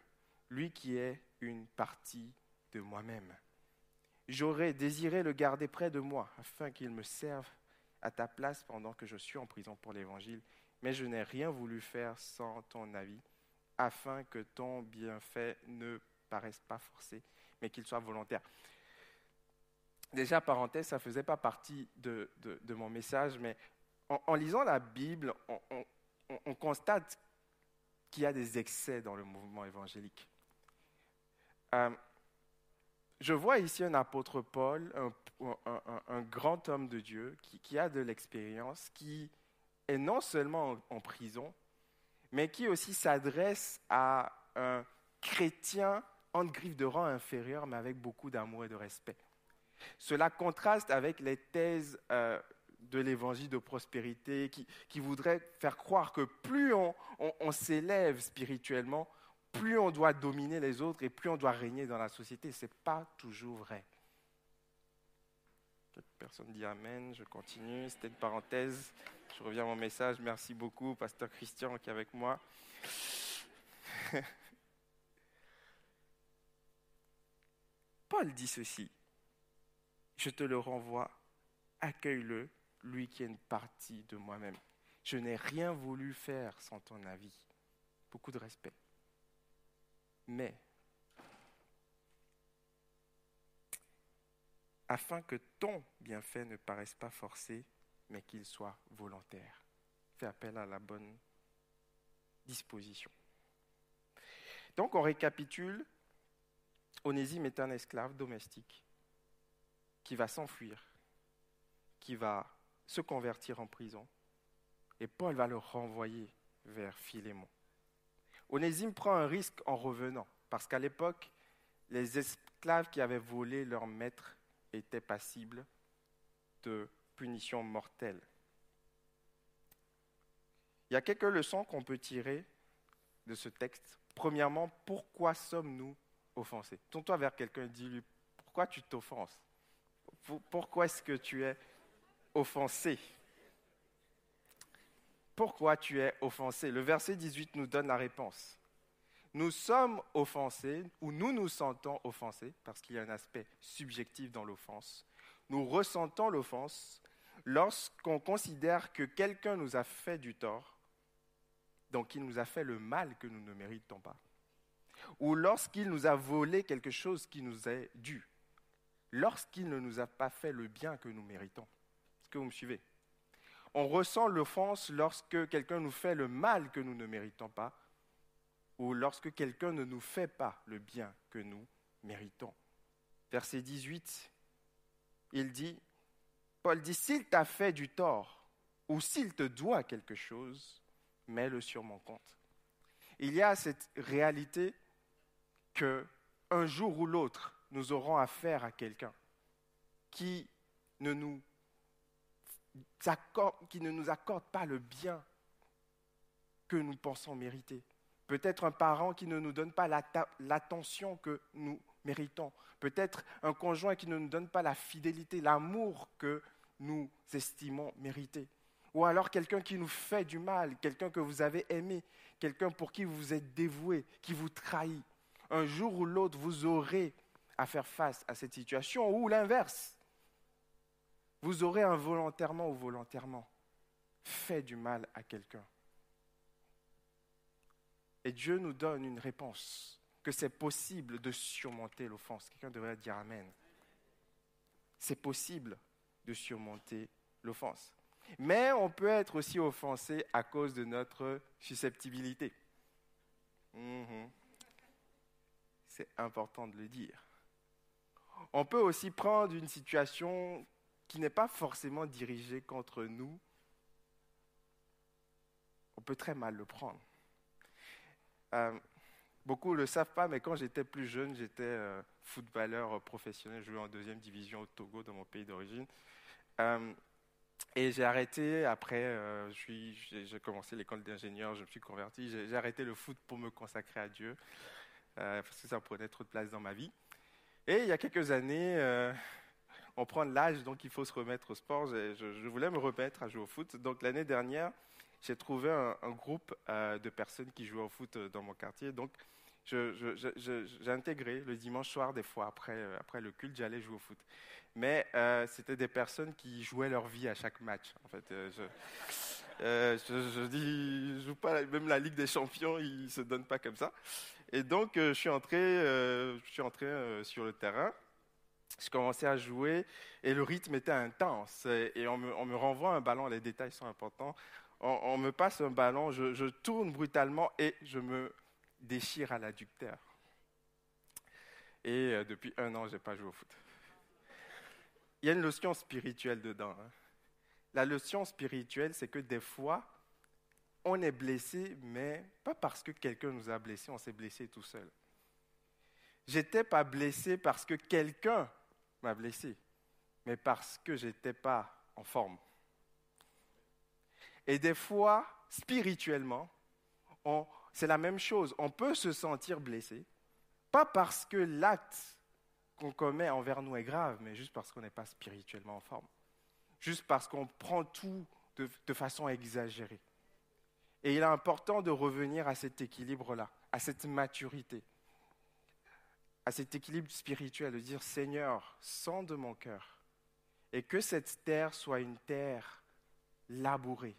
lui qui est une partie de moi-même. J'aurais désiré le garder près de moi, afin qu'il me serve à ta place pendant que je suis en prison pour l'Évangile, mais je n'ai rien voulu faire sans ton avis, afin que ton bienfait ne paraisse pas forcé, mais qu'il soit volontaire. Déjà, parenthèse, ça ne faisait pas partie de, mon message, mais en, lisant la Bible, on, constate qu'il y a des excès dans le mouvement évangélique. Euh, je vois ici un apôtre Paul, un, grand homme de Dieu qui, a de l'expérience, qui est non seulement en, prison, mais qui aussi s'adresse à un chrétien en griffe de rang inférieur, mais avec beaucoup d'amour et de respect. Cela contraste avec les thèses euh, de l'évangile de prospérité qui, qui, voudraient faire croire que plus on, s'élève spirituellement, plus on doit dominer les autres et plus on doit régner dans la société. Ce n'est pas toujours vrai. Personne dit Amen, je continue. C'était une parenthèse. Je reviens à mon message. Merci beaucoup, Pasteur Christian, qui est avec moi. Paul dit ceci je te le renvoie, accueille-le, lui qui est une partie de moi-même. Je n'ai rien voulu faire sans ton avis. Beaucoup de respect. Mais, afin que ton bienfait ne paraisse pas forcé, mais qu'il soit volontaire. Fais appel à la bonne disposition. Donc on récapitule, Onésime est un esclave domestique qui va s'enfuir, qui va se convertir en prison, et Paul va le renvoyer vers Philémon. Onésime prend un risque en revenant, parce qu'à l'époque, les esclaves qui avaient volé leur maître étaient passibles de punitions mortelles. Il y a quelques leçons qu'on peut tirer de ce texte. Premièrement, pourquoi sommes-nous offensés? Tourne-toi vers quelqu'un et dis-lui, pourquoi tu t'offenses? Pourquoi est-ce que tu es offensé? Pourquoi tu es offensé? Le verset 18 nous donne la réponse. Nous sommes offensés ou nous nous sentons offensés parce qu'il y a un aspect subjectif dans l'offense. Nous ressentons l'offense lorsqu'on considère que quelqu'un nous a fait du tort, donc il nous a fait le mal que nous ne méritons pas, ou lorsqu'il nous a volé quelque chose qui nous est dû lorsqu'il ne nous a pas fait le bien que nous méritons. Est-ce que vous me suivez? On ressent l'offense lorsque quelqu'un nous fait le mal que nous ne méritons pas, ou lorsque quelqu'un ne nous fait pas le bien que nous méritons. Verset 18, il dit, Paul dit, s'il t'a fait du tort, ou s'il te doit quelque chose, mets-le sur mon compte. Il y a cette réalité que un jour ou l'autre, nous aurons affaire à quelqu'un qui ne nous accorde, pas le bien que nous pensons mériter. Peut-être un parent qui ne nous donne pas l'attention que nous méritons. Peut-être un conjoint qui ne nous donne pas la fidélité, l'amour que nous estimons mériter. Ou alors quelqu'un qui nous fait du mal, quelqu'un que vous avez aimé, quelqu'un pour qui vous êtes dévoué, qui vous trahit. Un jour ou l'autre, vous aurez à faire face à cette situation, ou l'inverse. Vous aurez involontairement ou volontairement fait du mal à quelqu'un. Et Dieu nous donne une réponse, que c'est possible de surmonter l'offense. Quelqu'un devrait dire Amen. C'est possible de surmonter l'offense. Mais on peut être aussi offensé à cause de notre susceptibilité. Mhm. C'est important de le dire on peut aussi prendre une situation qui n'est pas forcément dirigée contre nous. On peut très mal le prendre. Euh, beaucoup ne le savent pas, mais quand j'étais plus jeune, j'étais euh, footballeur professionnel, je jouais en deuxième division au Togo, dans mon pays d'origine. Euh, et j'ai arrêté, après, euh, j'ai commencé l'école d'ingénieur, je me suis converti, j'ai arrêté le foot pour me consacrer à Dieu, parce que ça prenait trop de place dans ma vie. Et il y a quelques années, on prend de l'âge, donc il faut se remettre au sport. Je, je, voulais me remettre à jouer au foot. Donc l'année dernière, j'ai trouvé un, groupe euh, de personnes qui jouaient au foot euh, dans mon quartier. Donc, j'ai intégré le dimanche soir, des fois, après, euh, après le culte, j'allais jouer au foot. Mais c'était des personnes qui jouaient leur vie à chaque match. En fait, je, dis, joue pas, même la Ligue des Champions, ils se donnent pas comme ça. Et donc, je suis entré, je suis entré sur le terrain. Je commençais à jouer et le rythme était intense. Et on me, renvoie un ballon, les détails sont importants on, me passe un ballon, je, tourne brutalement et je me déchire à l'adducteur. Et euh, depuis un an, je n'ai pas joué au foot. Il y a une notion spirituelle dedans. Hein. La notion spirituelle, c'est que des fois, on est blessé, mais pas parce que quelqu'un nous a blessés, on s'est blessé tout seul. J'étais pas blessé parce que quelqu'un m'a blessé, mais parce que j'étais pas en forme. Et des fois, spirituellement, c'est la même chose. On peut se sentir blessé, pas parce que l'acte qu'on commet envers nous est grave, mais juste parce qu'on n'est pas spirituellement en forme. Juste parce qu'on prend tout de, de façon exagérée. Et il est important de revenir à cet équilibre-là, à cette maturité, à cet équilibre spirituel, de dire Seigneur, sens de mon cœur, et que cette terre soit une terre labourée,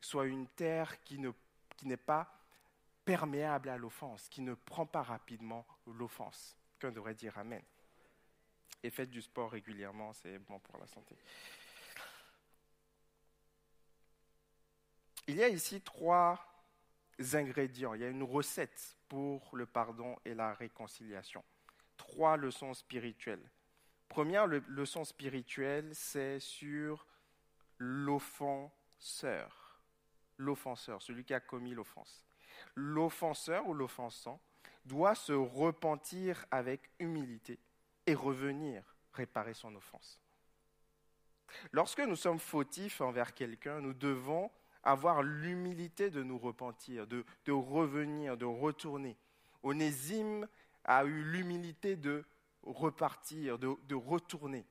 soit une terre qui, n'est pas perméable à l'offense, qui ne prend pas rapidement l'offense. Qu'un devrait dire Amen. Et faites du sport régulièrement, c'est bon pour la santé. Il y a ici trois ingrédients. Il y a une recette pour le pardon et la réconciliation. Trois leçons spirituelles. Première leçon spirituelle, c'est sur l'offenseur l'offenseur, celui qui a commis l'offense. L'offenseur ou l'offensant doit se repentir avec humilité et revenir réparer son offense. Lorsque nous sommes fautifs envers quelqu'un, nous devons avoir l'humilité de nous repentir, de, revenir, de retourner. Onésime a eu l'humilité de repartir, de, de, retourner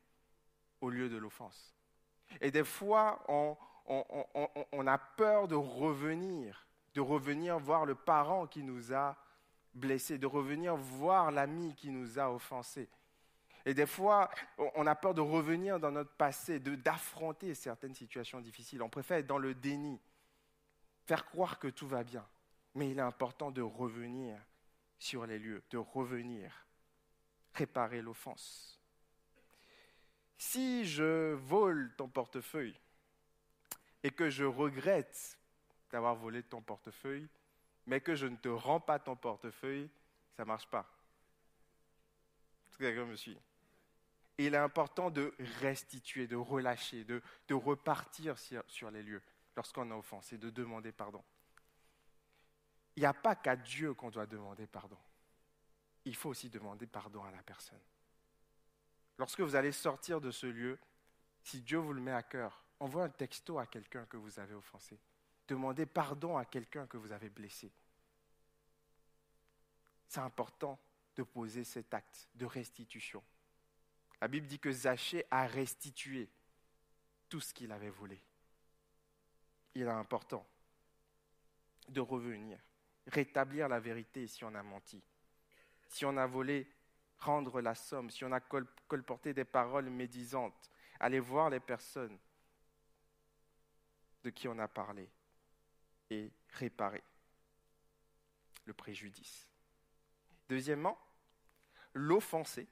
au lieu de l'offense. Et des fois, on, on, a peur de revenir, de revenir voir le parent qui nous a blessés, de revenir voir l'ami qui nous a offensés. Et des fois, on a peur de revenir dans notre passé, d'affronter certaines situations difficiles. On préfère être dans le déni, faire croire que tout va bien. Mais il est important de revenir sur les lieux, de revenir, réparer l'offense. Si je vole ton portefeuille, et que je regrette d'avoir volé ton portefeuille, mais que je ne te rends pas ton portefeuille, ça ne marche pas. Est-ce que quelqu'un me suit Il est important de restituer, de relâcher, de, repartir sur les lieux lorsqu'on a offensé, de demander pardon. Il n'y a pas qu'à Dieu qu'on doit demander pardon. Il faut aussi demander pardon à la personne. Lorsque vous allez sortir de ce lieu, si Dieu vous le met à cœur, envoie un texto à quelqu'un que vous avez offensé. Demandez pardon à quelqu'un que vous avez blessé. C'est important de poser cet acte de restitution. La Bible dit que Zachée a restitué tout ce qu'il avait volé. Il est important de revenir, rétablir la vérité si on a menti, si on a volé, rendre la somme, si on a colporté des paroles médisantes, aller voir les personnes, de qui on a parlé et réparer le préjudice. Deuxièmement, l'offensé.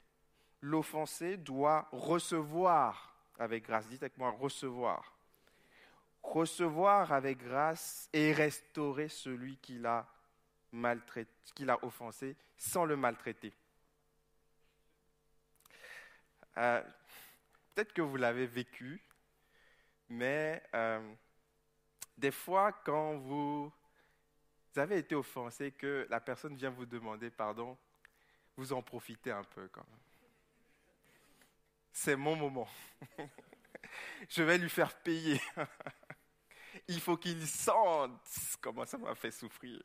L'offensé doit recevoir avec grâce. Dites avec moi, recevoir. Recevoir avec grâce et restaurer celui qui l'a offensé sans le maltraiter. Euh, peut-être que vous l'avez vécu, mais euh, des fois, quand vous Vous avez été offensé que la personne vient vous demander pardon, vous en profitez un peu quand même. C'est mon moment. Je vais lui faire payer. Il faut qu'il sente comment ça m'a fait souffrir.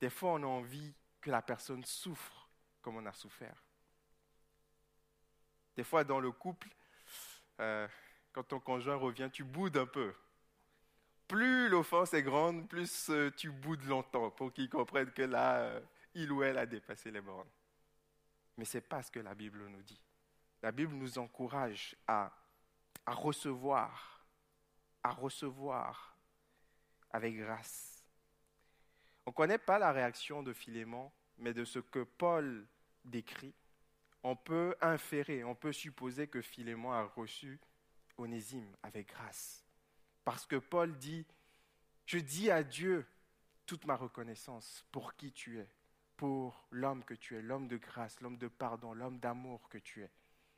Des fois, on a envie que la personne souffre comme on a souffert. Des fois, dans le couple, euh, quand ton conjoint revient, tu boudes un peu. Plus l'offense est grande, plus euh, tu boudes longtemps pour qu'il comprenne que là, euh, il ou elle a dépassé les bornes. Mais ce n'est pas ce que la Bible nous dit. La Bible nous encourage à, à recevoir, à recevoir avec grâce on ne connaît pas la réaction de Philémon, mais de ce que Paul décrit, on peut inférer, on peut supposer que Philémon a reçu Onésime avec grâce. Parce que Paul dit, je dis à Dieu toute ma reconnaissance pour qui tu es, pour l'homme que tu es, l'homme de grâce, l'homme de pardon, l'homme d'amour que tu es.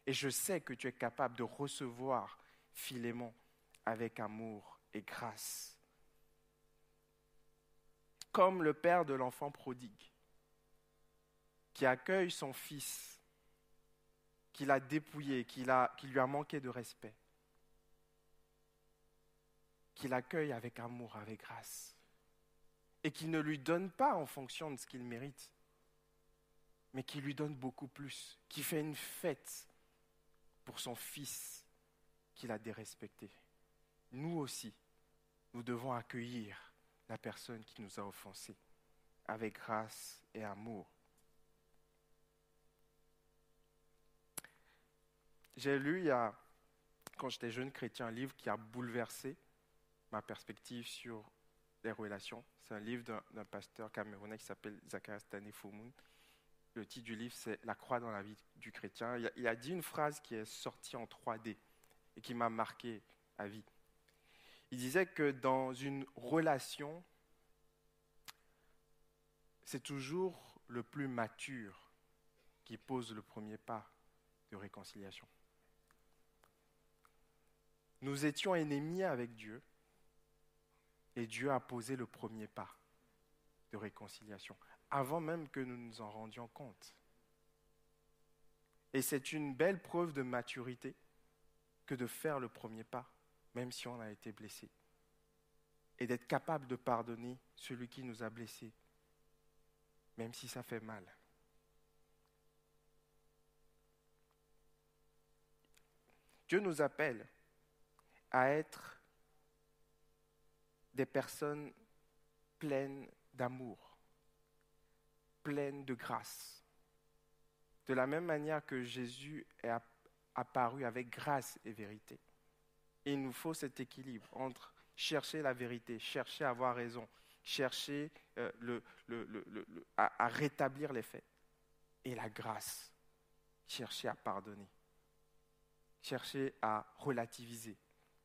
Et je sais que tu es capable de recevoir Philémon avec amour et grâce comme le père de l'enfant prodigue, qui accueille son fils, qu'il a dépouillé, qui lui a manqué de respect, qu'il accueille avec amour, avec grâce, et qui ne lui donne pas en fonction de ce qu'il mérite, mais qui lui donne beaucoup plus, qui fait une fête pour son fils qu'il a dérespecté. Nous aussi, nous devons accueillir la personne qui nous a offensés avec grâce et amour. J'ai lu, il y a, quand j'étais jeune chrétien, un livre qui a bouleversé ma perspective sur les relations. C'est un livre d'un pasteur camerounais qui s'appelle Zacharias Tane Le titre du livre, c'est La croix dans la vie du chrétien. Il a, dit une phrase qui est sortie en 3D et qui m'a marqué à vie il disait que dans une relation, c'est toujours le plus mature qui pose le premier pas de réconciliation. Nous étions ennemis avec Dieu et Dieu a posé le premier pas de réconciliation, avant même que nous nous en rendions compte. Et c'est une belle preuve de maturité que de faire le premier pas même si on a été blessé. Et d'être capable de pardonner celui qui nous a blessés, même si ça fait mal. Dieu nous appelle à être des personnes pleines d'amour, pleines de grâce. De la même manière que Jésus est apparu avec grâce et vérité il nous faut cet équilibre entre chercher la vérité, chercher à avoir raison, chercher euh, à, rétablir les faits, et la grâce, chercher à pardonner, chercher à relativiser,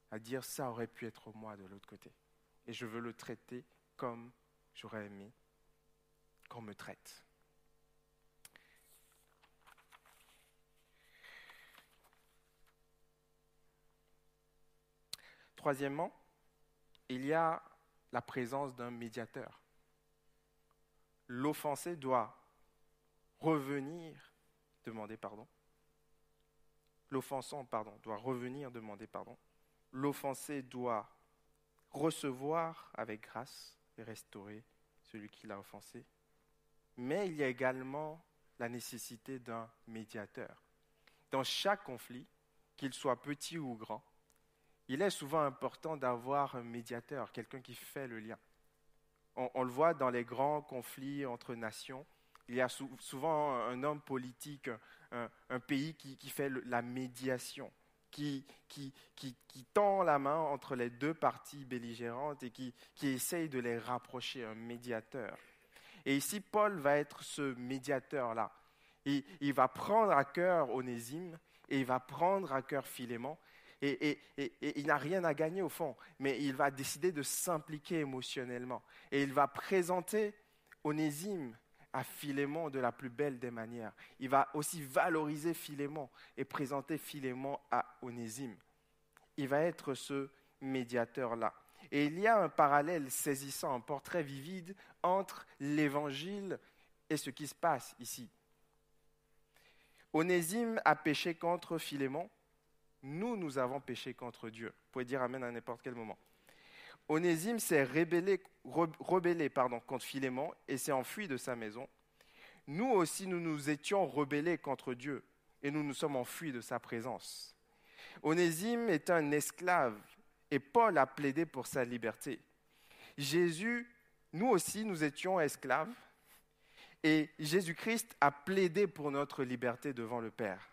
à dire ça aurait pu être moi de l'autre côté. Et je veux le traiter comme j'aurais aimé qu'on me traite. Troisièmement, il y a la présence d'un médiateur. L'offensé doit revenir demander pardon. L'offensant, pardon, doit revenir demander pardon. L'offensé doit recevoir avec grâce et restaurer celui qui l'a offensé. Mais il y a également la nécessité d'un médiateur. Dans chaque conflit, qu'il soit petit ou grand, il est souvent important d'avoir un médiateur, quelqu'un qui fait le lien. On, le voit dans les grands conflits entre nations. Il y a souvent un homme politique, un, pays qui, fait la médiation, qui, qui, tend la main entre les deux parties belligérantes et qui, essaye de les rapprocher, un médiateur. Et ici, Paul va être ce médiateur-là. Il, il va prendre à cœur Onésime et il va prendre à cœur Philémon et, il n'a rien à gagner au fond, mais il va décider de s'impliquer émotionnellement. Et il va présenter Onésime à Philémon de la plus belle des manières. Il va aussi valoriser Philémon et présenter Philémon à Onésime. Il va être ce médiateur-là. Et il y a un parallèle saisissant, un portrait vivide entre l'évangile et ce qui se passe ici. Onésime a péché contre Philémon. Nous, nous avons péché contre Dieu. Vous pouvez dire Amen à n'importe quel moment. Onésime s'est rebellé, rebellé contre Philémon et s'est enfui de sa maison. Nous aussi, nous nous étions rebellés contre Dieu et nous nous sommes enfuis de sa présence. Onésime est un esclave et Paul a plaidé pour sa liberté. Jésus, nous aussi, nous étions esclaves et Jésus-Christ a plaidé pour notre liberté devant le Père.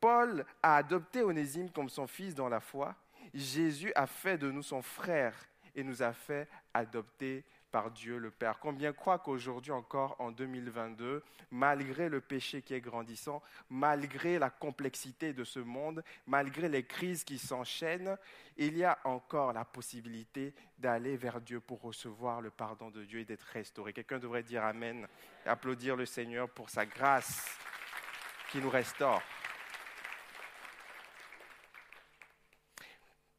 Paul a adopté Onésime comme son fils dans la foi. Jésus a fait de nous son frère et nous a fait adopter par Dieu le Père. Combien croient qu'aujourd'hui encore, en 2022, malgré le péché qui est grandissant, malgré la complexité de ce monde, malgré les crises qui s'enchaînent, il y a encore la possibilité d'aller vers Dieu pour recevoir le pardon de Dieu et d'être restauré. Quelqu'un devrait dire Amen et applaudir le Seigneur pour sa grâce qui nous restaure.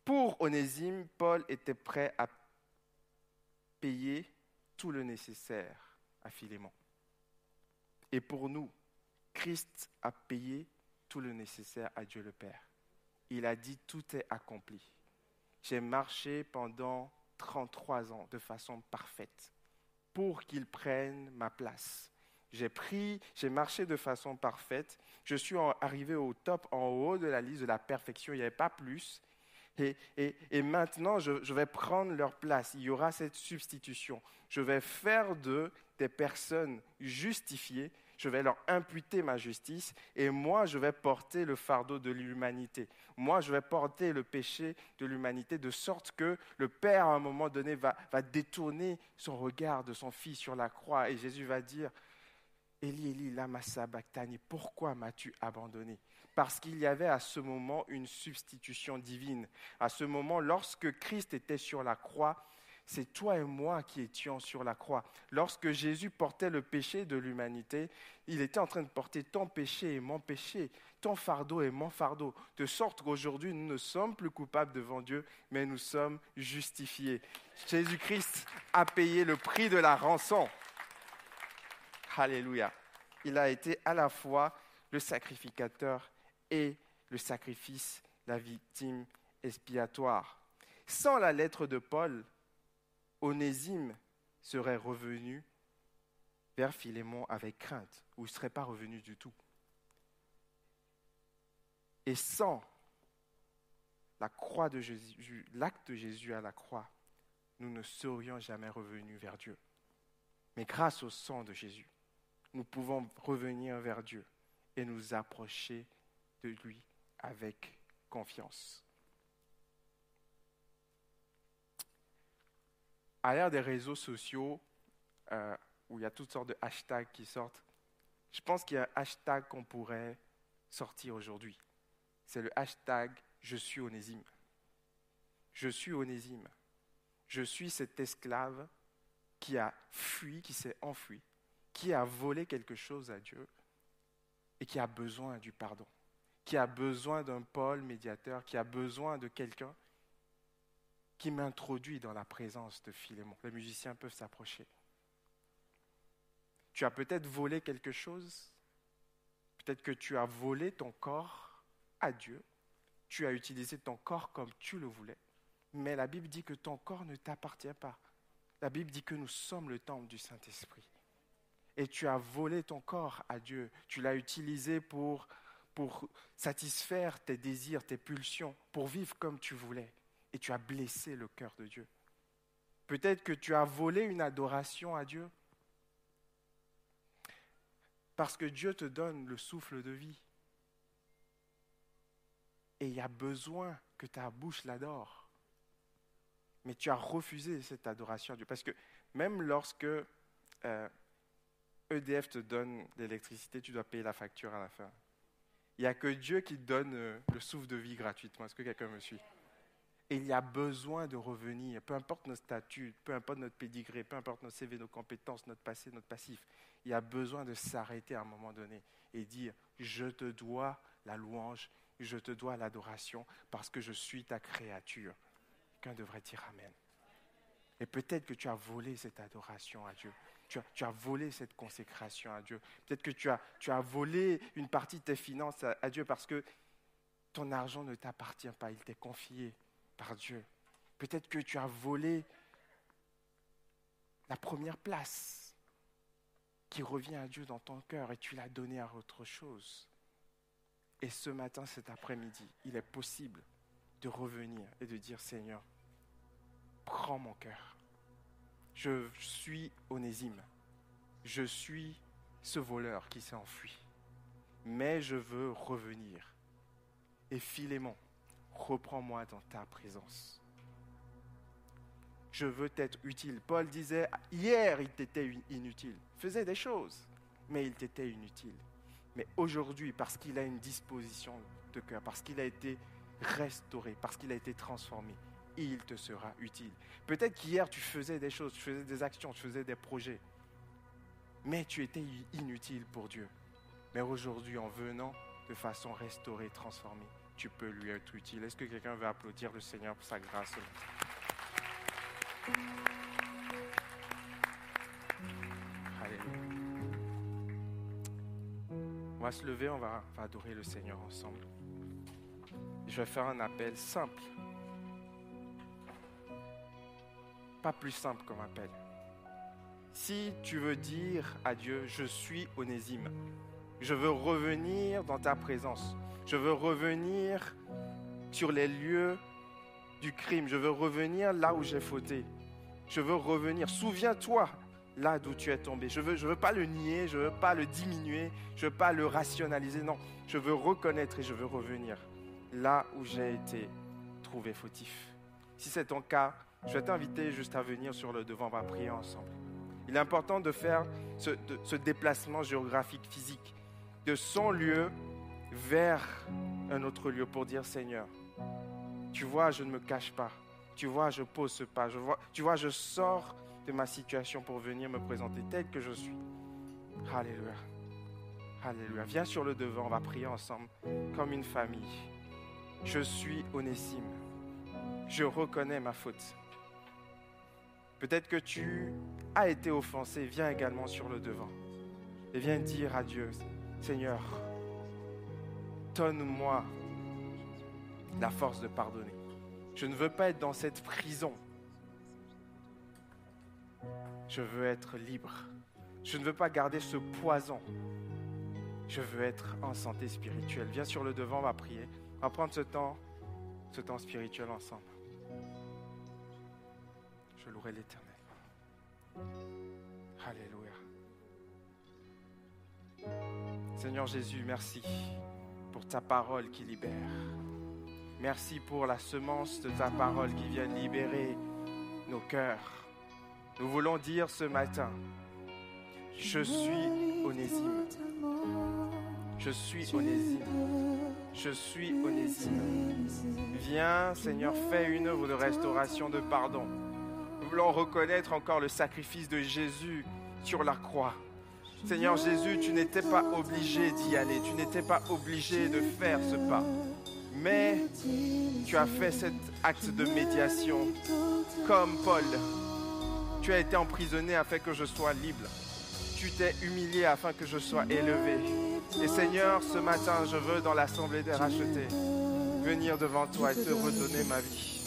Pour Onésime, Paul était prêt à payer tout le nécessaire à Philémon. Et pour nous, Christ a payé tout le nécessaire à Dieu le Père. Il a dit tout est accompli. J'ai marché pendant 33 ans de façon parfaite pour qu'il prenne ma place. J'ai pris, j'ai marché de façon parfaite. Je suis arrivé au top, en haut de la liste de la perfection. Il n'y avait pas plus. Et, maintenant, je, vais prendre leur place. Il y aura cette substitution. Je vais faire d'eux des personnes justifiées. Je vais leur imputer ma justice. Et moi, je vais porter le fardeau de l'humanité. Moi, je vais porter le péché de l'humanité de sorte que le Père, à un moment donné, va, va détourner son regard de son Fils sur la croix. Et Jésus va dire, Eli, Eli, lama sabachthani, pourquoi m'as-tu abandonné? Parce qu'il y avait à ce moment une substitution divine. À ce moment, lorsque Christ était sur la croix, c'est toi et moi qui étions sur la croix. Lorsque Jésus portait le péché de l'humanité, il était en train de porter ton péché et mon péché, ton fardeau et mon fardeau, de sorte qu'aujourd'hui, nous ne sommes plus coupables devant Dieu, mais nous sommes justifiés. Jésus-Christ a payé le prix de la rançon. Alléluia. Il a été à la fois le sacrificateur et le sacrifice, la victime expiatoire. Sans la lettre de Paul, Onésime serait revenu vers Philémon avec crainte, ou ne serait pas revenu du tout. Et sans la croix de Jésus, l'acte de Jésus à la croix, nous ne serions jamais revenus vers Dieu. Mais grâce au sang de Jésus, nous pouvons revenir vers Dieu et nous approcher de lui avec confiance. À l'ère des réseaux sociaux, euh, où il y a toutes sortes de hashtags qui sortent, je pense qu'il y a un hashtag qu'on pourrait sortir aujourd'hui. C'est le hashtag Je suis onésime. Je suis onésime. Je suis cet esclave qui a fui, qui s'est enfui, qui a volé quelque chose à Dieu et qui a besoin du pardon qui a besoin d'un Paul médiateur, qui a besoin de quelqu'un qui m'introduit dans la présence de Philémon. Les musiciens peuvent s'approcher. Tu as peut-être volé quelque chose, peut-être que tu as volé ton corps à Dieu, tu as utilisé ton corps comme tu le voulais, mais la Bible dit que ton corps ne t'appartient pas. La Bible dit que nous sommes le temple du Saint-Esprit. Et tu as volé ton corps à Dieu, tu l'as utilisé pour pour satisfaire tes désirs, tes pulsions, pour vivre comme tu voulais. Et tu as blessé le cœur de Dieu. Peut-être que tu as volé une adoration à Dieu. Parce que Dieu te donne le souffle de vie. Et il y a besoin que ta bouche l'adore. Mais tu as refusé cette adoration à Dieu. Parce que même lorsque EDF euh, e te donne l'électricité, tu dois payer la facture à la fin. Il n'y a que Dieu qui donne euh, le souffle de vie gratuitement. Est-ce que quelqu'un me suit? Et il y a besoin de revenir, peu importe nos statuts, peu importe notre pédigré, peu importe nos CV, nos compétences, notre passé, notre passif. Il y a besoin de s'arrêter à un moment donné et dire, je te dois la louange, je te dois l'adoration parce que je suis ta créature. Quelqu'un devrait dire Amen. Et peut-être que tu as volé cette adoration à Dieu. Tu as, volé cette consécration à Dieu. Peut-être que tu as, volé une partie de tes finances à, à Dieu parce que ton argent ne t'appartient pas, il t'est confié par Dieu. Peut-être que tu as volé la première place qui revient à Dieu dans ton cœur et tu l'as donné à autre chose. Et ce matin, cet après-midi, il est possible de revenir et de dire Seigneur, prends mon cœur. Je suis onésime. Je suis ce voleur qui s'est enfui. Mais je veux revenir. Et Philémon, reprends-moi dans ta présence. Je veux être utile. Paul disait, hier il t'était inutile. Il faisait des choses, mais il t'était inutile. Mais aujourd'hui, parce qu'il a une disposition de cœur, parce qu'il a été restauré, parce qu'il a été transformé, il te sera utile. Peut-être qu'hier, tu faisais des choses, tu faisais des actions, tu faisais des projets, mais tu étais inutile pour Dieu. Mais aujourd'hui, en venant de façon restaurée, transformée, tu peux lui être utile. Est-ce que quelqu'un veut applaudir le Seigneur pour sa grâce? Alléluia. On va se lever, on va, on va adorer le Seigneur ensemble. Je vais faire un appel simple. Pas plus simple comme appel. Si tu veux dire à Dieu, je suis onésime, je veux revenir dans ta présence, je veux revenir sur les lieux du crime, je veux revenir là où j'ai fauté, je veux revenir, souviens-toi là d'où tu es tombé. Je veux, je veux pas le nier, je veux pas le diminuer, je ne veux pas le rationaliser, non, je veux reconnaître et je veux revenir là où j'ai été trouvé fautif. Si c'est ton cas, je vais t'inviter juste à venir sur le devant, on va prier ensemble. Il est important de faire ce, déplacement géographique physique de son lieu vers un autre lieu pour dire Seigneur, tu vois, je ne me cache pas. Tu vois, je pose ce pas. Tu vois, je sors de ma situation pour venir me présenter tel que je suis. Alléluia. Alléluia. Viens sur le devant, on va prier ensemble comme une famille. Je suis Onésime. Je reconnais ma faute. Peut-être que tu as été offensé. Viens également sur le devant. Et viens dire à Dieu, Seigneur, donne-moi la force de pardonner. Je ne veux pas être dans cette prison. Je veux être libre. Je ne veux pas garder ce poison. Je veux être en santé spirituelle. Viens sur le devant, on va prier. On va prendre ce temps, ce temps spirituel ensemble. Je louerai l'Éternel. Alléluia. Seigneur Jésus, merci pour ta parole qui libère. Merci pour la semence de ta parole qui vient libérer nos cœurs. Nous voulons dire ce matin, je suis onésime. Je suis onésime. Je suis onésime. Viens, Seigneur, fais une œuvre de restauration, de pardon. Reconnaître encore le sacrifice de Jésus sur la croix. Seigneur Jésus, tu n'étais pas obligé d'y aller, tu n'étais pas obligé de faire ce pas. Mais tu as fait cet acte de médiation comme Paul. Tu as été emprisonné afin que je sois libre. Tu t'es humilié afin que je sois élevé. Et Seigneur, ce matin, je veux dans l'assemblée des rachetés venir devant toi et te redonner ma vie.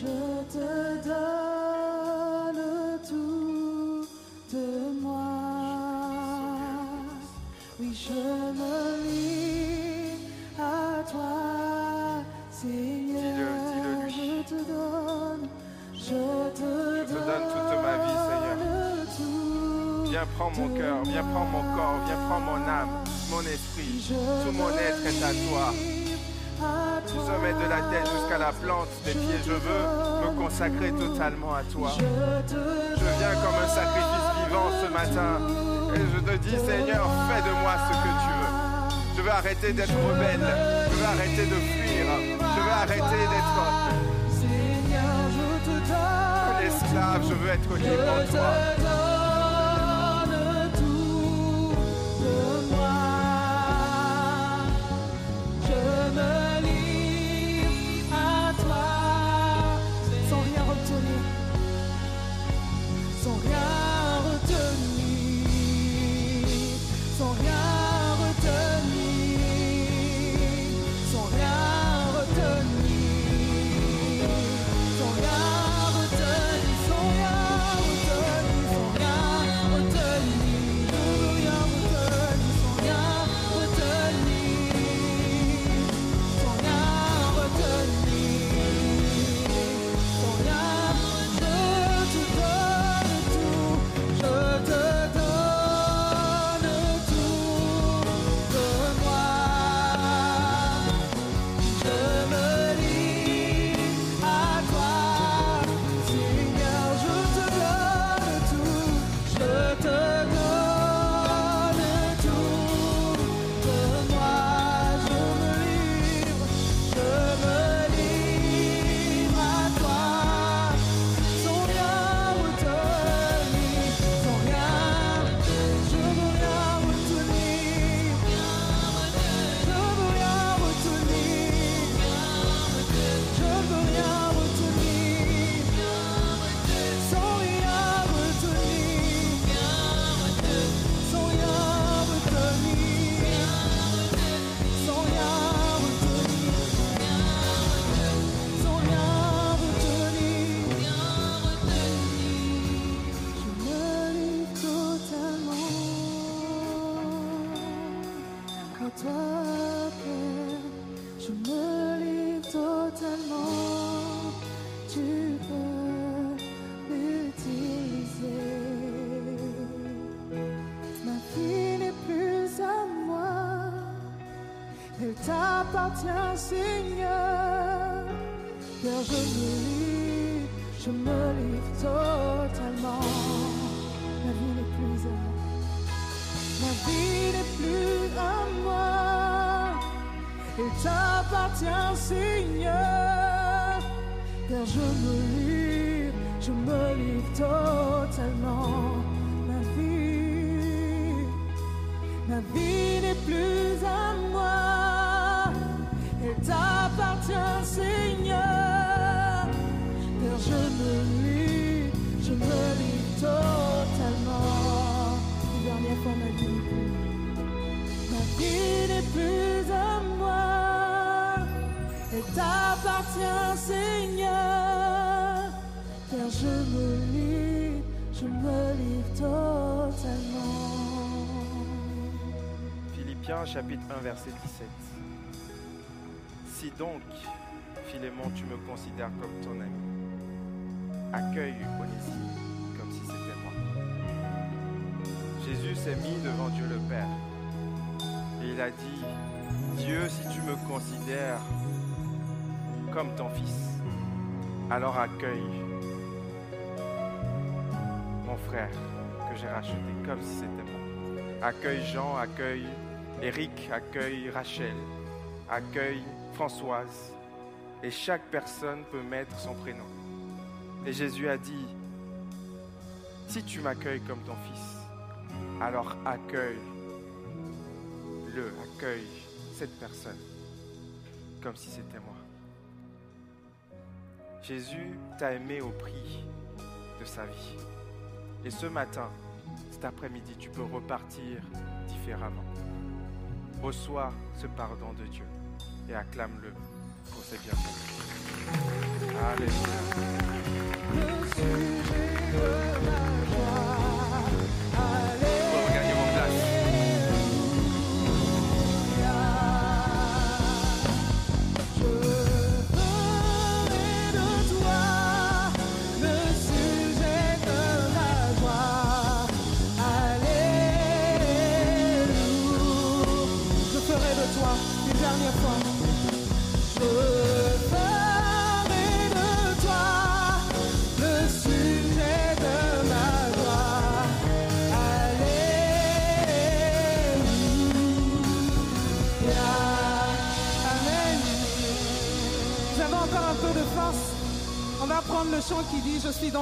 Je te donne tout de moi. Oui, je me lie à toi, Seigneur. Dis-le, dis-le. Je te donne, je te Je te donne toute ma vie, Seigneur. Viens prends mon cœur, viens prends mon corps, viens prends mon âme, mon esprit. Tout mon être est à toi. Du sommet de la tête jusqu'à la plante des pieds, je veux me consacrer totalement à toi. je viens comme un sacrifice vivant ce matin. Et je te dis, Seigneur, fais de moi ce que tu veux. Je veux arrêter d'être rebelle. Je veux arrêter de fuir. Je veux arrêter d'être Seigneur, je te donne. un esclave. Je veux être libre en toi. T'appartient, Seigneur. Père, je me livre, je me livre totalement. Ma vie n'est plus à moi. Ma vie n'est plus à moi. Elle t'appartient, Seigneur. Père, je me livre, chapitre 1 verset 17. Si donc, Philémon, tu me considères comme ton ami, accueille Onésime comme si c'était moi. Jésus s'est mis devant Dieu le Père et il a dit, Dieu, si tu me considères comme ton fils, alors accueille mon frère que j'ai racheté comme si c'était moi. Accueille Jean, accueille Eric, accueille Rachel, accueille Françoise. Et chaque personne peut mettre son prénom. Et Jésus a dit, si tu m'accueilles comme ton fils, alors accueille-le, accueille cette personne comme si c'était moi. Jésus t'a aimé au prix de sa vie. Et ce matin, cet après-midi, tu peux repartir différemment. Reçois ce pardon de Dieu et acclame-le pour ses bienfaits. Alléluia.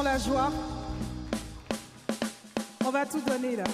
La joie. On va tout donner là.